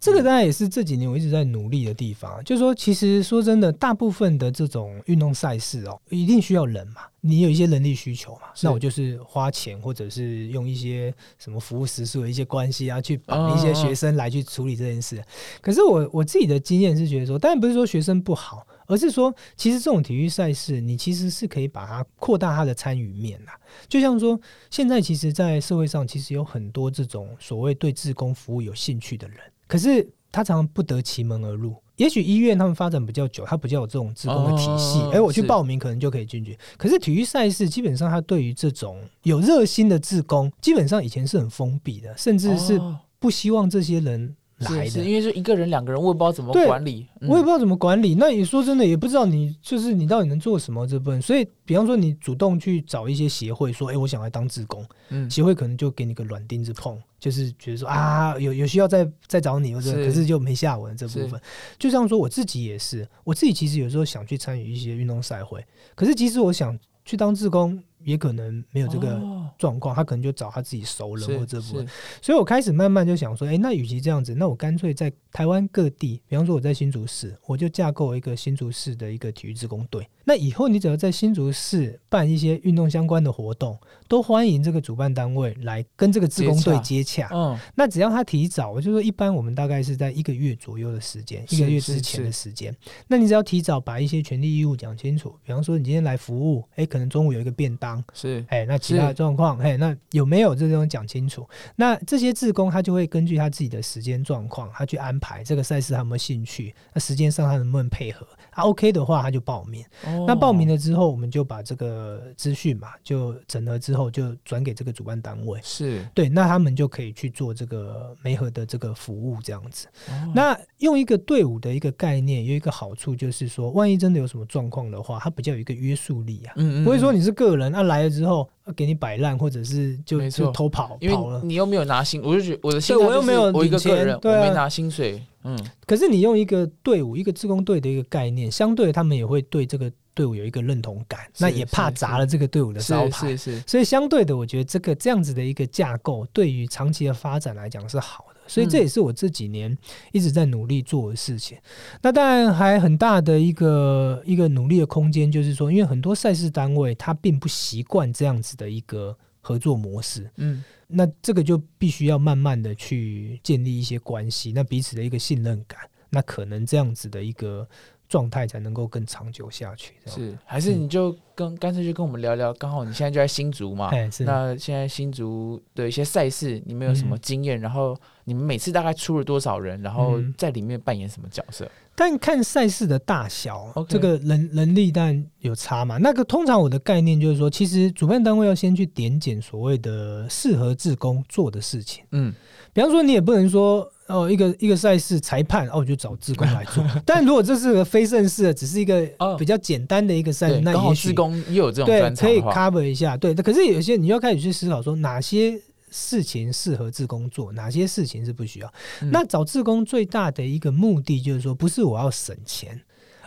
这个当然也是这几年我一直在努力的地方。就是说，其实说真的，大部分的这种运动赛事哦，一定需要人嘛。你有一些人力需求嘛？那我就是花钱，或者是用一些什么服务时数的一些关系啊，去绑一些学生来去处理这件事。可是我我自己的经验是觉得说，当然不是说学生不好，而是说其实这种体育赛事，你其实是可以把它扩大它的参与面呐。就像说，现在其实，在社会上其实有很多这种所谓对志工服务有兴趣的人，可是他常常不得其门而入。也许医院他们发展比较久，他比较有这种职工的体系，哎，我去报名可能就可以进去。可是体育赛事基本上，他对于这种有热心的志工，基本上以前是很封闭的，甚至是不希望这些人。来的，因为是一个人、两个人，我也不知道怎么管理，我也不知道怎么管理。那你说真的，也不知道你就是你到底能做什么这部分。所以，比方说你主动去找一些协会，说：“哎，我想来当志工。”嗯，协会可能就给你个软钉子碰，就是觉得说啊，有有需要再再找你，或者可是就没下文这部分。就像说我自己也是，我自己其实有时候想去参与一些运动赛会，可是其实我想去当志工。也可能没有这个状况，他可能就找他自己熟人或这部分，所以我开始慢慢就想说，哎，那与其这样子，那我干脆在台湾各地，比方说我在新竹市，我就架构一个新竹市的一个体育职工队。那以后你只要在新竹市办一些运动相关的活动，都欢迎这个主办单位来跟这个职工队接洽。嗯，那只要他提早，我就说一般我们大概是在一个月左右的时间，一个月之前的时间。那你只要提早把一些权利义务讲清楚，比方说你今天来服务，哎，可能中午有一个便当。是，哎，那其他的状况，哎，那有没有这种讲清楚？那这些志工他就会根据他自己的时间状况，他去安排这个赛事他有没有兴趣？那时间上他能不能配合？他 OK 的话，他就报名。那报名了之后，我们就把这个资讯嘛，就整合之后就转给这个主办单位。是对，那他们就可以去做这个媒合的这个服务，这样子。那用一个队伍的一个概念，有一个好处就是说，万一真的有什么状况的话，它比较有一个约束力啊。嗯嗯。不会说你是个人，那来了之后给你摆烂，或者是就就偷跑跑了。你又没有拿薪，我就觉得我的薪我又没有我一个个人，我没拿薪水。嗯，可是你用一个队伍、一个自工队的一个概念，相对他们也会对这个队伍有一个认同感，那也怕砸了这个队伍的招牌，是是。所以相对的，我觉得这个这样子的一个架构，对于长期的发展来讲是好的。所以这也是我这几年一直在努力做的事情。那当然还很大的一个一个努力的空间，就是说，因为很多赛事单位他并不习惯这样子的一个合作模式，嗯。那这个就必须要慢慢的去建立一些关系，那彼此的一个信任感，那可能这样子的一个状态才能够更长久下去。是，还是你就跟干脆就跟我们聊聊，刚好你现在就在新竹嘛，那现在新竹的一些赛事，你们有什么经验？然后你们每次大概出了多少人？然后在里面扮演什么角色？但看赛事的大小，这个人人力当然有差嘛。那个通常我的概念就是说，其实主办单位要先去点检所谓的适合自工做的事情。嗯，比方说你也不能说哦，一个一个赛事裁判哦，我就找志工来做。但如果这是个非正式的，只是一个比较简单的一个赛事，那也许志工也有这种对可以 cover 一下。对，可是有些你要开始去思考说哪些。事情适合自工做，哪些事情是不需要？那找自工最大的一个目的就是说，不是我要省钱，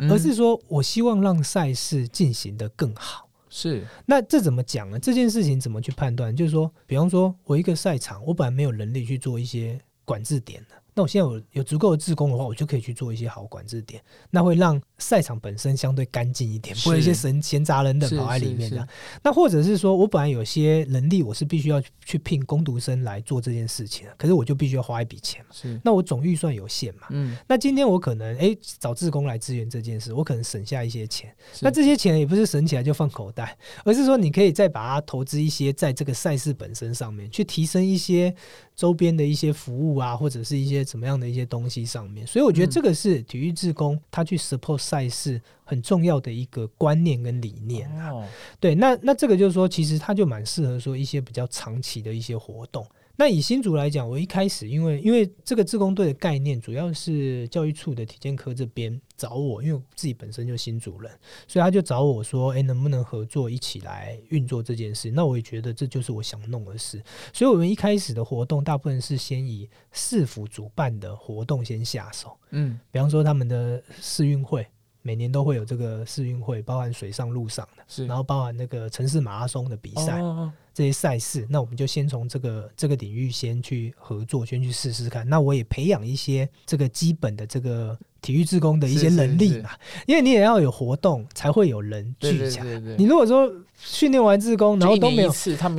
而是说我希望让赛事进行的更好。是，那这怎么讲呢？这件事情怎么去判断？就是说，比方说我一个赛场，我本来没有能力去做一些管制点的。那我现在有有足够的自工的话，我就可以去做一些好管制点，那会让赛场本身相对干净一点，不会有一些闲闲杂人等跑在里面这样。那或者是说我本来有些能力，我是必须要去去聘工读生来做这件事情，可是我就必须要花一笔钱嘛，是，那我总预算有限嘛。嗯，那今天我可能诶找自工来支援这件事，我可能省下一些钱。那这些钱也不是省起来就放口袋，而是说你可以再把它投资一些在这个赛事本身上面，去提升一些周边的一些服务啊，或者是一些怎么样的一些东西上面。所以我觉得嗯这个是体育志工他去 support 赛事很重要的一个观念跟理念啊。哦，对，那那这个就是说，其实他就蛮适合说一些比较长期的一些活动。那以新竹来讲，我一开始因为因为这个自工队的概念主要是教育处的体健科这边找我，因为我自己本身就新竹人，所以他就找我说，哎，能不能合作一起来运作这件事？那我也觉得这就是我想弄的事，所以我们一开始的活动大部分是先以市府主办的活动先下手，嗯，比方说他们的试运会。每年都会有这个世运会，包含水上、陆上的，是，然后包含那个城市马拉松的比赛、哦这些赛事，那我们就先从这个这个领域先去合作，先去试试看。那我也培养一些这个基本的这个体育志工的一些是是是能力嘛，因为你也要有活动，才会有人对对聚起来。对对，你如果说训练完自工，然后都没有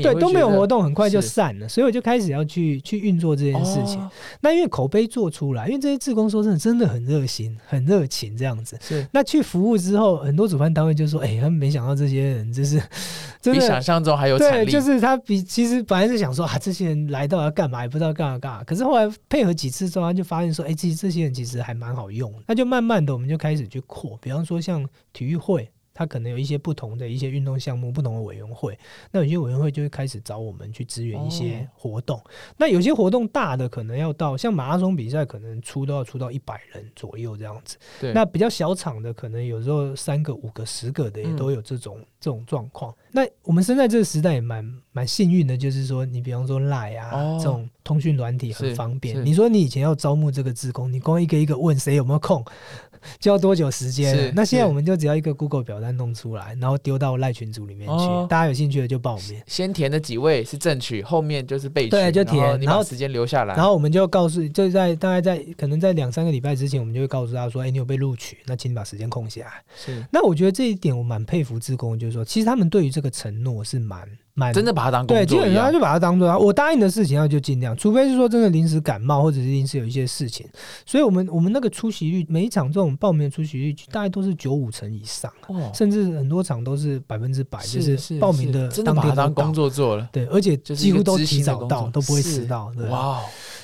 对都没有活动，很快就散了，所以我就开始要去去运作这件事情。哦那因为口碑做出来，因为这些志工说真的真的很热心、很热情这样子。是那去服务之后，很多主办单位就说：“哎、他们没想到这些人就是 真的比想象中还有产对，力，就是他比其实本来是想说啊，这些人来到要干嘛，也不知道干嘛干嘛。可是后来配合几次之后，他就发现说，哎、其实这些人其实还蛮好用。那就慢慢的，我们就开始去扩，比方说像体育会。它可能有一些不同的一些运动项目，不同的委员会，那有些委员会就会开始找我们去支援一些哦活动。那有些活动大的可能要到像马拉松比赛，可能出都要出到一百人左右这样子。对，那比较小场的，可能有时候三个、五个、十个的也嗯都有这种、这种状况。那我们生在这个时代也蛮蛮幸运的，就是说，你比方说 Line 啊、哦这种通讯软体很方便。是你说你以前要招募这个职工，你光一个一个问谁有没有空，就要多久时间？是那现在我们就只要一个 Google 表单弄出来，然后丢到赖群组里面去，哦。大家有兴趣的就报名。先填的几位是正取，后面就是备取，对就填然后时间留下来，然后我们就告诉，就在大概在可能在两三个礼拜之前，我们就会告诉他说：“哎、你有被录取，那请你把时间空下来。”是。那我觉得这一点我蛮佩服志工，就是说，其实他们对于这个承诺是蛮蛮真的把它当工对，基作一样，本上就把它当做啊，我答应的事情，那就尽量，除非是说真的临时感冒或者是临时有一些事情，所以我们我们那个出席率，每一场这种报名的出席率大概都是九五成以上，哦，甚至很多场都是百分之百，就是是报名的真的当把它当工。作做了，对，而且几乎都执提早到，都不会迟到。对，哇哦，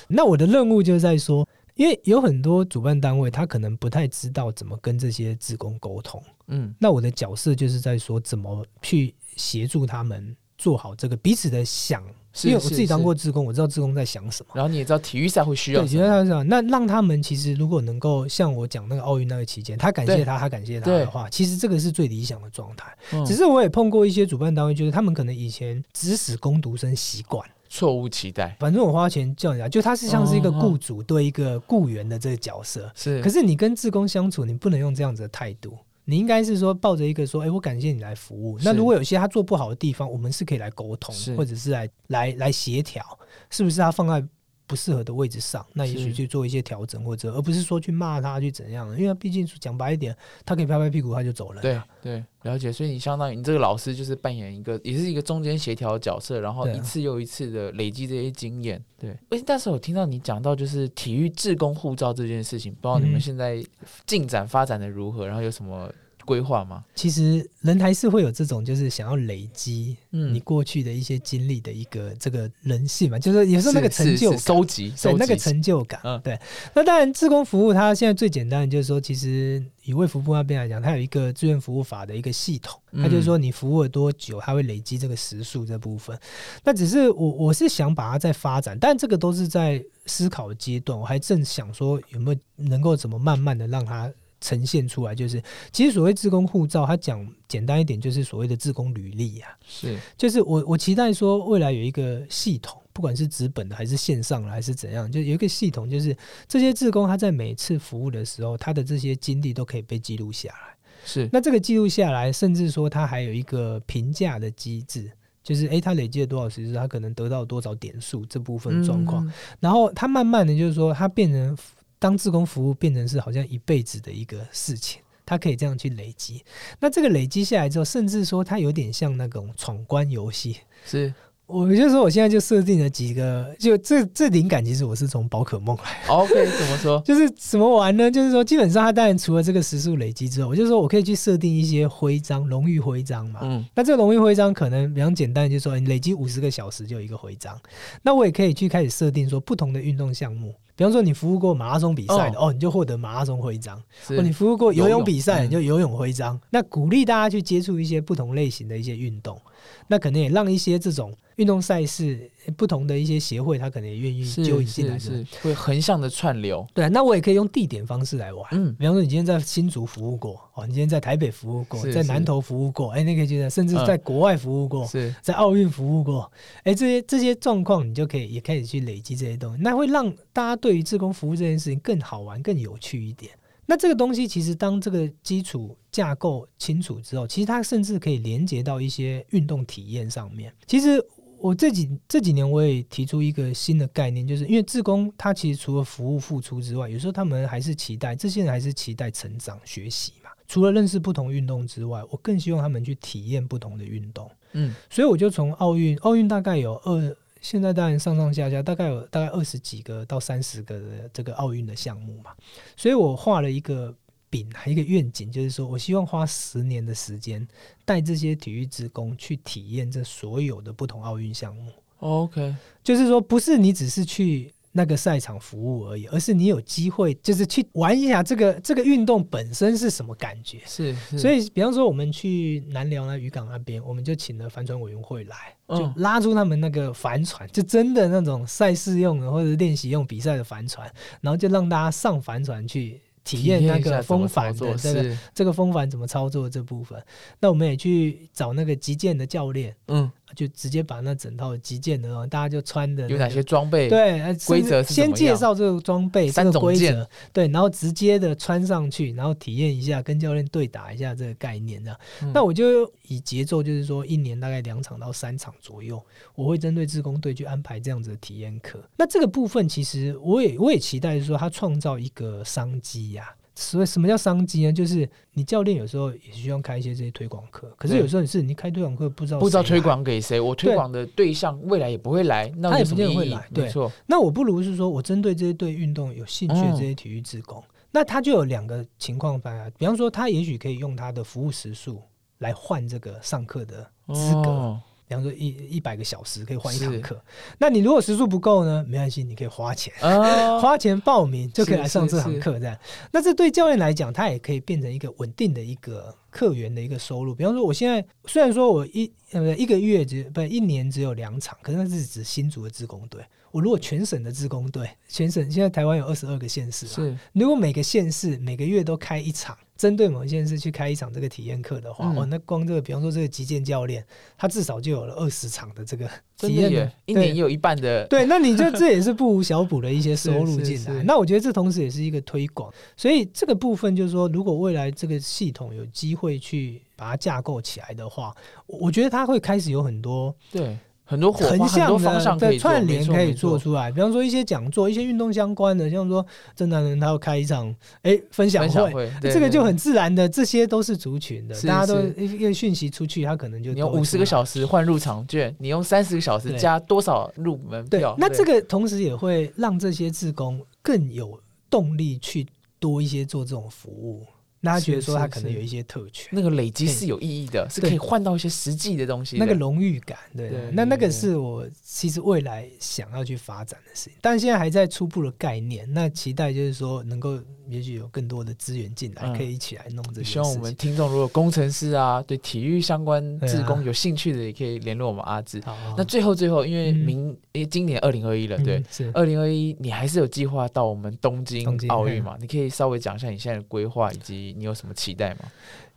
那我的任务就是在说，因为有很多主办单位他可能不太知道怎么跟这些职工沟通，嗯，那我的角色就是在说怎么去协助他们做好这个彼此的想，因为我自己当过志工，我知道志工在想什么。然后你也知道体育赛会需要对，什么，觉得他想，那让他们其实如果能够像我讲那个奥运那个期间，他感谢他，他感谢他的话，其实这个是最理想的状态。嗯。只是我也碰过一些主办单位，就是他们可能以前指使攻读生习惯，错误期待。反正我花钱叫人家，就他是像是一个雇主对一个雇员的这个角色。是，可是你跟志工相处，你不能用这样子的态度，你应该是说抱着一个说，哎、我感谢你来服务。那如果有些他做不好的地方，我们是可以来沟通，或者是来来来协调，是不是他放在不适合的位置上？那也许去做一些调整，或者而不是说去骂他去怎样，因为毕竟讲白一点，他可以拍拍屁股他就走了。对对，了解。所以你相当于你这个老师就是扮演一个，也是一个中间协调角色，然后一次又一次的累积这些经验。对，诶，但是我听到你讲到就是体育志工护照这件事情，不知道你们嗯现在进展发展的如何，然后有什么规划吗？其实人还是会有这种，就是想要累积嗯你过去的一些经历的一个这个人性嘛，就是有时候那个成就。收集，对收集那个成就感，嗯对。那当然，自工服务它现在最简单的就是说，其实以卫福部那边来讲，它有一个志愿服务法的一个系统，它就是说你服务了多久，它会累积这个时数这部分。那只是我我是想把它再发展，但这个都是在思考的阶段，我还正想说有没有能够怎么慢慢的让它。呈现出来就是，其实所谓自工护照，它讲简单一点，就是所谓的自工履历啊。是就是我我期待说未来有一个系统，不管是纸本的还是线上的还是怎样，就有一个系统，就是这些自工他在每次服务的时候，他的这些经历都可以被记录下来。是，那这个记录下来，甚至说他还有一个评价的机制。就是诶，他累积了多少时数，他可能得到多少点数这部分状况，嗯然后他慢慢的就是说，他变成当自工服务变成是好像一辈子的一个事情。他可以这样去累积，那这个累积下来之后，甚至说他有点像那种闯关游戏，是我就说，我现在就设定了几个，就这这灵感其实我是从宝可梦来的，OK，怎么说？就是怎么玩呢？就是说，基本上它当然除了这个时速累积之后，我就说我可以去设定一些徽章、荣誉徽章嘛。嗯，那这个荣誉徽章可能比较简单，就是说你累积五十个小时就有一个徽章。那我也可以去开始设定说不同的运动项目，比方说你服务过马拉松比赛的，哦你就获得马拉松徽章；哦，你服务过游游泳泳比赛，嗯你就游泳徽章。那鼓励大家去接触一些不同类型的一些运动，那可能也让一些这种运动赛事不同的一些协会，他可能也愿意是揪引进来的。是是会横向的串流。对，啊那我也可以用地点方式来玩。嗯，比方说，你今天在新竹服务过，哦，你今天在台北服务过，在南投服务过，哎，那可以觉得，甚至嗯在国外服务过，是在奥运服务过，哎，这些这些状况，你就可以也开始去累积这些东西，那会让大家对于志工服务这件事情更好玩、更有趣一点。那这个东西其实当这个基础架构清楚之后，其实它甚至可以连接到一些运动体验上面。其实我这几这几年我也提出一个新的概念，就是因为志工他其实除了服务付出之外，有时候他们还是期待这些人还是期待成长学习嘛。除了认识不同运动之外，我更希望他们去体验不同的运动。嗯所以我就从奥运，奥运大概有二，现在当然上上下下大概有大概二十几个到三十个的这个奥运的项目嘛，所以我画了一个饼，一个愿景，就是说我希望花十年的时间，带这些体育职工去体验这所有的不同奥运项目。，OK，就是说，不是你只是去那个赛场服务而已，而是你有机会，就是去玩一下这个这个运动本身是什么感觉。是是，所以，比方说我们去南寮那渔港那边，我们就请了帆船委员会来，嗯就拉出他们那个帆船，就真的那种赛事用的或者练习用比赛的帆船，然后就让大家上帆船去体验那个风帆的这个这个风帆怎么操作这部分。那我们也去找那个击剑的教练，嗯，就直接把那整套击剑的哦，大家就穿的、有哪些？装备？，对，呃规则先介绍这个装备、这三个规则，对，然后直接的穿上去，然后体验一下，跟教练对打一下这个概念这样。嗯那我就以节奏，就是说一年大概两场到三场左右，我会针对自工队去安排这样子的体验课。那这个部分其实我也我也期待是说，他创造一个商机呀、所以什么叫商机呢？就是你教练有时候也需要开一些这些推广课，可是有时候你是你开推广课不知道不知道推广给谁，我推广的对象未来也不会来，那他也不会来？对那我不如是说，我针对这些对运动有兴趣的嗯。这些体育职工，那他就有两个情况发生，比方说，他也许可以用他的服务时数来换这个上课的资格，哦比方说一一百个小时可以换一堂课。那你如果时数不够呢，没关系，你可以花钱。啊，花钱报名就可以来上这堂课，这样。那这对教练来讲，他也可以变成一个稳定的一个客源的一个收入。比方说，我现在虽然说我一呃一个月只不一年只有两场，可是那是指新竹的自工队。我如果全省的自工队，全省现在台湾有二十二个县市啊，是。如果每个县市每个月都开一场，针对某一县市去开一场这个体验课的话，嗯。哦，那光这个，比方说这个击剑教练，他至少就有了二十场的这个体验。的，一年也有一半的，对，那你就这也是不无小补的一些 收入进来。那我觉得这同时也是一个推广，所以这个部分就是说，如果未来这个系统有机会去把它架构起来的话，我我觉得它会开始有很多对，很多火横花，很多向的的方向可以做串联可以做出来。比方说一些讲座、一些运动相关的，像说郑南人他要开一场哎分享会。这个就很自然的，这些都是族群的，是大家都是一个讯息出去，他可能就你用五十个小时换入场券，你用三十个小时对加多少入门对票？，那这个同时也会让这些志工更有动力去多一些做这种服务。那他觉得说他可能有一些特权，那个累积是有意义的，是可以换到一些实际的东西的。那个荣誉感，对对那那个是我其实未来想要去发展的事情，但现在还在初步的概念。那期待就是说能够也许有更多的资源进来，嗯可以一起来弄这件事希望我们。听众如果工程师啊，对体育相关志工有兴趣的，也可以联络我们阿志。好，那最后最后，因为嗯明因为今年二零二一了，对二零二一你还是有计划到我们东京东京奥运嘛？你可以稍微讲一下你现在的规划以及你有什么期待吗？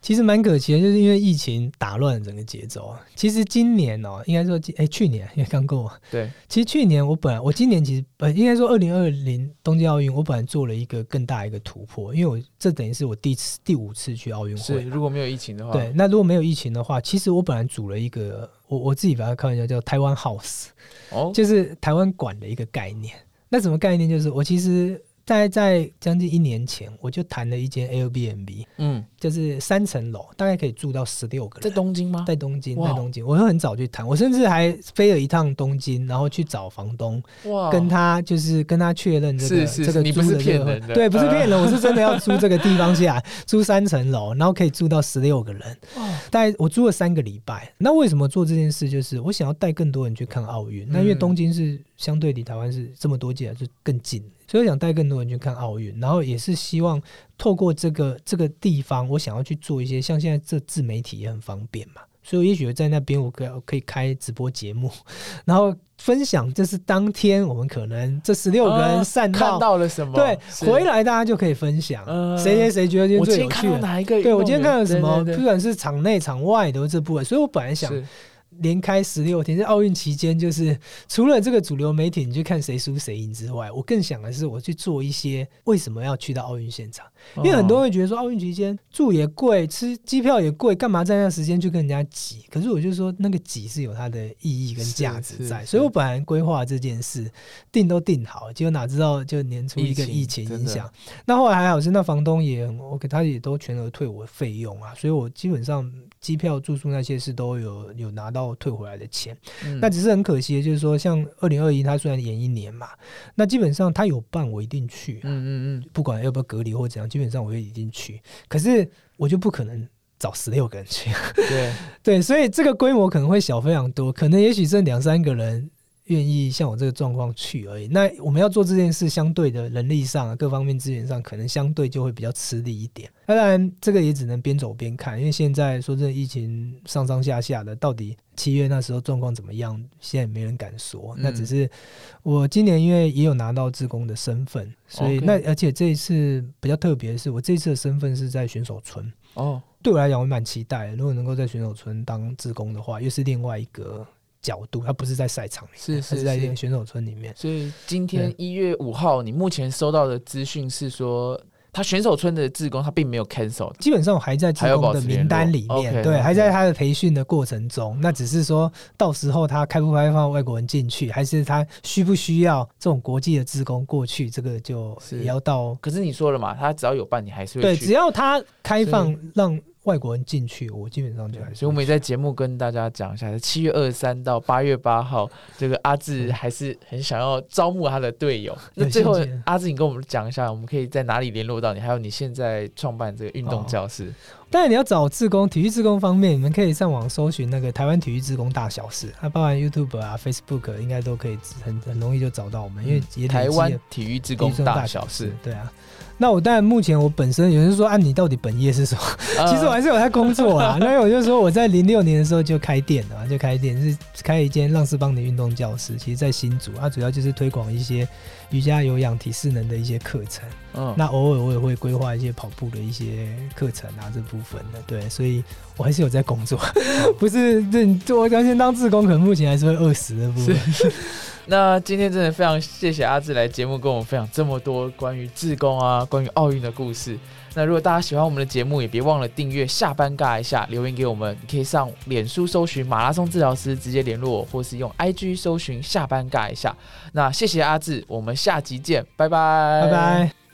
其实蛮可惜的，就是因为疫情打乱了整个节奏啊。其实今年哦、应该说今哎、去年因为刚过嘛，对，其实去年我本来我今年其实呃应该说二零二零东京奥运，我本来做了一个更大一个突破，因为我这等于是我第次第五次去奥运是会是。如果没有疫情的话，对，那如果没有疫情的话，其实我本来组了一个，我我自己把它开玩笑叫台湾 House，哦，就是台湾馆的一个概念。那什么概念？就是我其实大概在将近一年前，我就谈了一间 Airbnb，嗯，就是三层楼，大概可以住到十六个人在。东京吗？在东京，在东京，我会很早去谈，我甚至还飞了一趟东京，然后去找房东，哇，跟他就是跟他确认这个这个租的这对，不是呃骗人，我是真的要租这个地方下来，租三层楼，然后可以住到十六个人，哇大概我租了三个礼拜。那为什么做这件事？就是我想要带更多人去看奥运。那因为嗯东京是相对离台湾是这么多届就更近，所以我想带更多人去看奥运，然后也是希望透过这个这个地方，我想要去做一些像现在这自媒体也很方便嘛。所以，我也许在那边，我可可以开直播节目，然后分享，这是当天我们可能这十六个啊人散看到到了什么？对，回来大家就可以分享，嗯谁谁谁觉得今天我今天看到最有趣。哪一个？对我今天看到什么，不管是场内场外都是这部分，所以我本来想是连开十六天，在奥运期间，就是除了这个主流媒体你去看谁输谁赢之外，我更想的是我去做一些为什么要去到奥运现场，因为很多人会觉得说奥运期间住也贵，吃机票也贵，干嘛在那时间去跟人家挤？可是我就说那个挤是有它的意义跟价值在，所以我本来规划这件事定都定好，结果哪知道就年初一个疫疫情影响。那后来还好是那房东也很 OK，他也都全额退我费用啊，所以我基本上机票、住宿那些是都有有拿到退回来的钱。嗯那只是很可惜的就是说，像二零二一，他虽然延一年嘛，那基本上他有办我一定去、啊，嗯嗯不管要不要隔离或怎样，基本上我就一定去。可是我就不可能找十六个人去，嗯，对，对，所以这个规模可能会小非常多，可能也许剩两三个人愿意像我这个状况去而已。那我们要做这件事，相对的人力上、啊、各方面资源上，可能相对就会比较吃力一点。当然，这个也只能边走边看，因为现在说真的，疫情上上下下的，到底七月那时候状况怎么样，现在没人敢说。那只是我今年因为也有拿到志工的身份，所以那而且这一次比较特别的是，我这一次的身份是在选手村。哦，对我来讲，我蛮期待的。如果能够在选手村当志工的话，又是另外一个角度，他不是在赛场里面，是是在是这个选手村里面。所以今天一月五号，你目前收到的资讯是说，他选手村的志工他并没有 cancel，基本上我还在志工的名单里面对还在他的培训的过程中。那只是说到时候他开不开放外国人进去，还是他需不需要这种国际的志工过去，这个就也要到可是你说了嘛，他只要有办，你还是会对，去只要他开放让外国人进去，我基本上就还是所以我们也在节目跟大家讲一下，七月二十三到八月八号，这个阿志还是很想要招募他的队友。那最后，阿志，你跟我们讲一下，我们可以在哪里联络到你？还有你现在创办这个运动教室，当然，你要找志工，体育志工方面，你们可以上网搜寻那个台湾体育志工大小事，它包含 YouTube 啊、Facebook 应该都可以很很容易就找到我们，因为台湾体育志工大小事。对啊。那我当然目前我本身有人说啊，你到底本业是什么？呃其实我还是有在工作啦。那我就说我在零六年的时候就开店了嘛，就开店是开一间浪士邦的运动教室，其实在新竹，它主要就是推广一些瑜伽、有氧、体适能的一些课程。嗯，那偶尔我也会规划一些跑步的一些课程啊，这部分的，对，所以我还是有在工作，不是这我相信当志工，可能目前还是会饿死的部分。那今天真的非常谢谢阿志来节目跟我们分享这么多关于自贡啊、关于奥运的故事。那如果大家喜欢我们的节目，也别忘了订阅。下班尬一下，留言给我们，你可以上脸书搜寻马拉松治疗师直接联络我，或是用 IG 搜寻下班尬一下。那谢谢阿志，我们下集见，拜拜，拜拜。